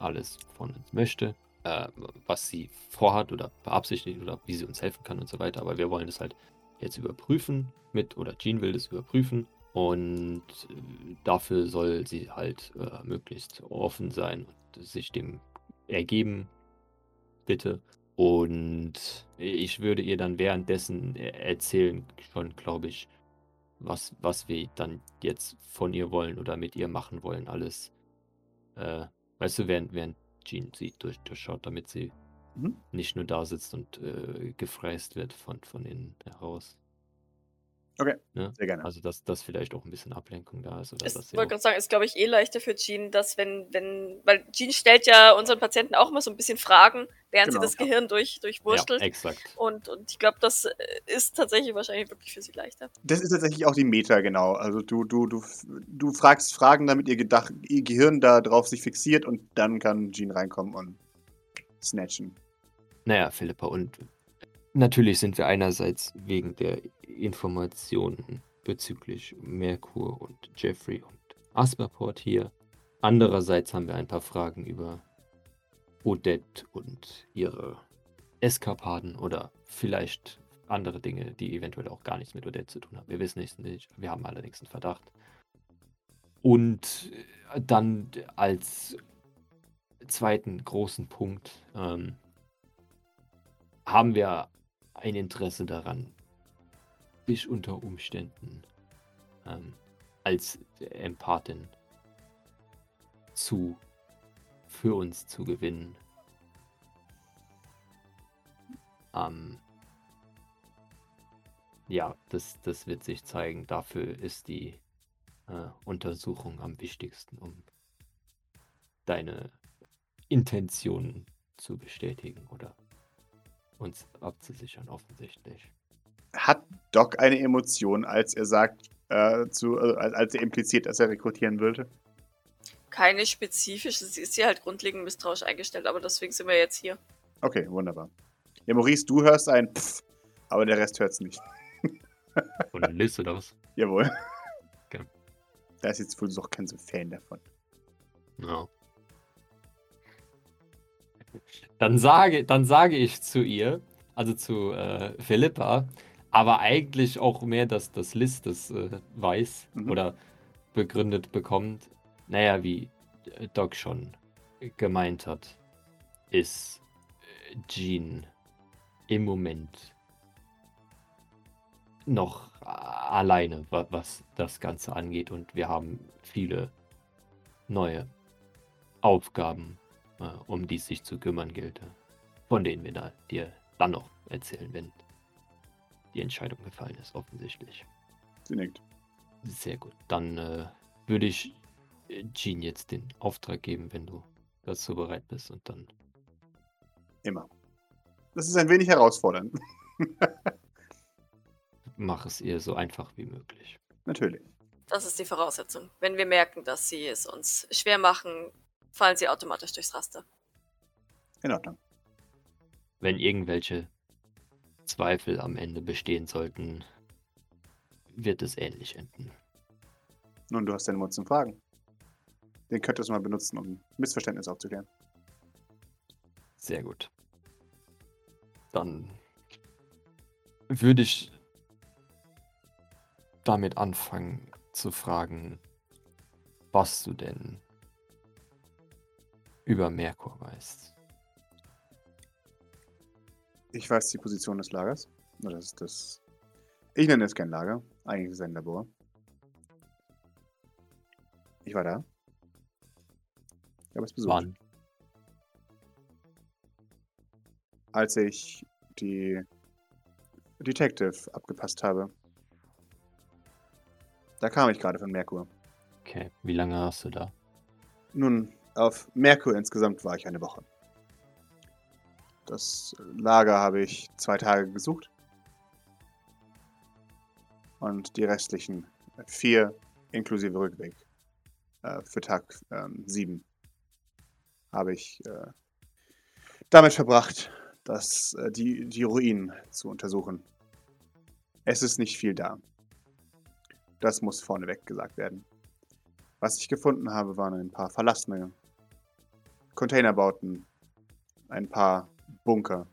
alles von uns möchte, äh, was sie vorhat oder beabsichtigt oder wie sie uns helfen kann und so weiter. Aber wir wollen das halt jetzt überprüfen mit, oder Jean will das überprüfen und äh, dafür soll sie halt äh, möglichst offen sein und sich dem ergeben, bitte. Und ich würde ihr dann währenddessen e- erzählen, schon glaube ich, was, was wir dann jetzt von ihr wollen oder mit ihr machen wollen, alles. Äh, weißt du, während, während Jean sie durch, durchschaut, damit sie
Mhm.
nicht nur da sitzt und äh, gefräst wird von, von innen heraus.
Okay,
Ne?
sehr gerne.
Also, dass das vielleicht auch ein bisschen Ablenkung da ist. Oder
Ich
dass sie
wollte gerade sagen, ist glaube ich eh leichter für Jean, dass wenn, wenn, weil Jean stellt ja unseren Patienten auch immer so ein bisschen Fragen, während
Genau.
sie das Gehirn durch,
ja,
durchwurstelt.
exakt.
und, und ich glaube, das äh, ist tatsächlich wahrscheinlich wirklich für sie leichter.
Das ist tatsächlich auch die Meta, genau. Also du, du, du, du fragst Fragen, damit ihr, Gedach, ihr Gehirn da drauf sich fixiert und dann kann Jean reinkommen und snatchen.
Naja, Philippa, und natürlich sind wir einerseits wegen der Informationen bezüglich Merkur und Jeffrey und Asperport hier. Andererseits haben wir ein paar Fragen über Odette und ihre Eskapaden oder vielleicht andere Dinge, die eventuell auch gar nichts mit Odette zu tun haben. Wir wissen es nicht. Wir haben allerdings einen Verdacht. Und äh, dann als zweiten großen Punkt ähm, haben wir ein Interesse daran, dich unter Umständen ähm, als Empathin zu für uns zu gewinnen. Ähm, ja, das, das wird sich zeigen. Dafür ist die äh, Untersuchung am wichtigsten, um deine Intentionen zu bestätigen oder uns abzusichern, offensichtlich.
Hat Doc eine Emotion, als er sagt, äh, zu, äh, als er impliziert, dass er rekrutieren würde?
Keine spezifische, sie ist hier halt grundlegend misstrauisch eingestellt, aber deswegen sind wir jetzt hier.
Okay, wunderbar. Ja, Maurice, du hörst ein Pfff, aber der Rest hört es nicht.
Oder Liz oder was?
Jawohl.
Okay.
Da ist jetzt wohl doch kein so Fan davon.
Ja. Dann sage, dann sage ich zu ihr, also zu äh, Philippa, aber eigentlich auch mehr, dass das Liz das äh, weiß
Mhm.
oder begründet bekommt. Naja, wie äh, Doc schon gemeint hat, ist äh, Jean im Moment noch alleine, wa- was das Ganze angeht. Und wir haben viele neue Aufgaben, um die es sich zu kümmern gilt, äh, von denen wir da dir dann noch erzählen, wenn die Entscheidung gefallen ist, offensichtlich.
Sie nickt.
Sehr gut. Dann äh, würde ich äh, Jean jetzt den Auftrag geben, wenn du dazu bereit bist und dann
Immer. Das ist ein wenig herausfordernd.
mach es ihr so einfach wie möglich.
Natürlich.
Das ist die Voraussetzung. Wenn wir merken, dass sie es uns schwer machen, fallen sie automatisch durchs Raster.
In Ordnung.
Wenn irgendwelche Zweifel am Ende bestehen sollten, wird es ähnlich enden.
Nun, du hast deinen Mund zum Fragen. Den könntest du mal benutzen, um Missverständnisse aufzuklären.
Sehr gut. Dann würde ich damit anfangen zu fragen, was du denn über Merkur weißt.
Ich weiß die Position des Lagers. Das ist das. Ich nenne es kein Lager. Eigentlich ist es ein Labor. Ich war da. Ich habe es besucht.
Wann?
Als ich die Detective abgepasst habe. Da kam ich gerade von Merkur.
Okay, wie lange hast du da?
Nun, auf Merkur insgesamt war ich eine Woche. Das Lager habe ich zwei Tage gesucht. Und die restlichen vier, inklusive Rückweg, äh, für Tag ähm, sieben, habe ich äh, damit verbracht, das, äh, die, die Ruinen zu untersuchen. Es ist nicht viel da. Das muss vorneweg gesagt werden. Was ich gefunden habe, waren ein paar verlassene Containerbauten, ein paar Bunker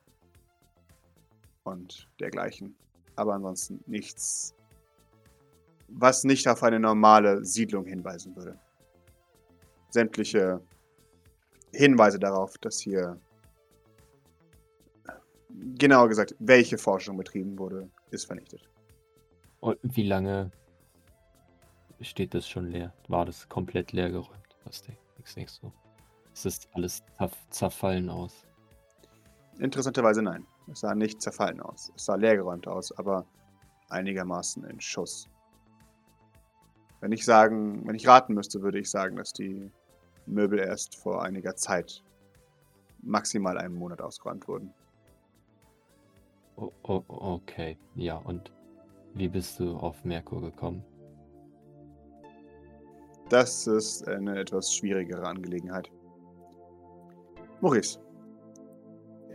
und dergleichen. Aber ansonsten nichts, was nicht auf eine normale Siedlung hinweisen würde. Sämtliche Hinweise darauf, dass hier, genauer gesagt, welche Forschung betrieben wurde, ist vernichtet.
Und wie lange steht das schon leer? War das komplett leer geräumt? Was denk- was denkst du? Ist alles zerf- zerfallen aus?
Interessanterweise nein. Es sah nicht zerfallen aus. Es sah leergeräumt aus, aber einigermaßen in Schuss. Wenn ich sagen, wenn ich raten müsste, würde ich sagen, dass die Möbel erst vor einiger Zeit, maximal einem Monat ausgeräumt wurden.
O okay, ja, und wie bist du auf Merkur gekommen?
Das ist eine etwas schwierigere Angelegenheit. Maurice,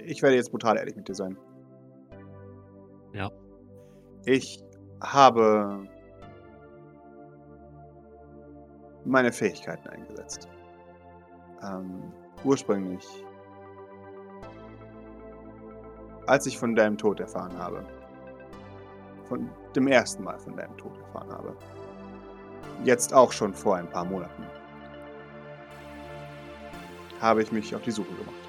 ich werde jetzt brutal ehrlich mit dir sein.
Ja.
Ich habe meine Fähigkeiten eingesetzt. Ähm, ursprünglich, als ich von deinem Tod erfahren habe, von dem ersten Mal von deinem Tod erfahren habe, jetzt auch schon vor ein paar Monaten, habe ich mich auf die Suche gemacht.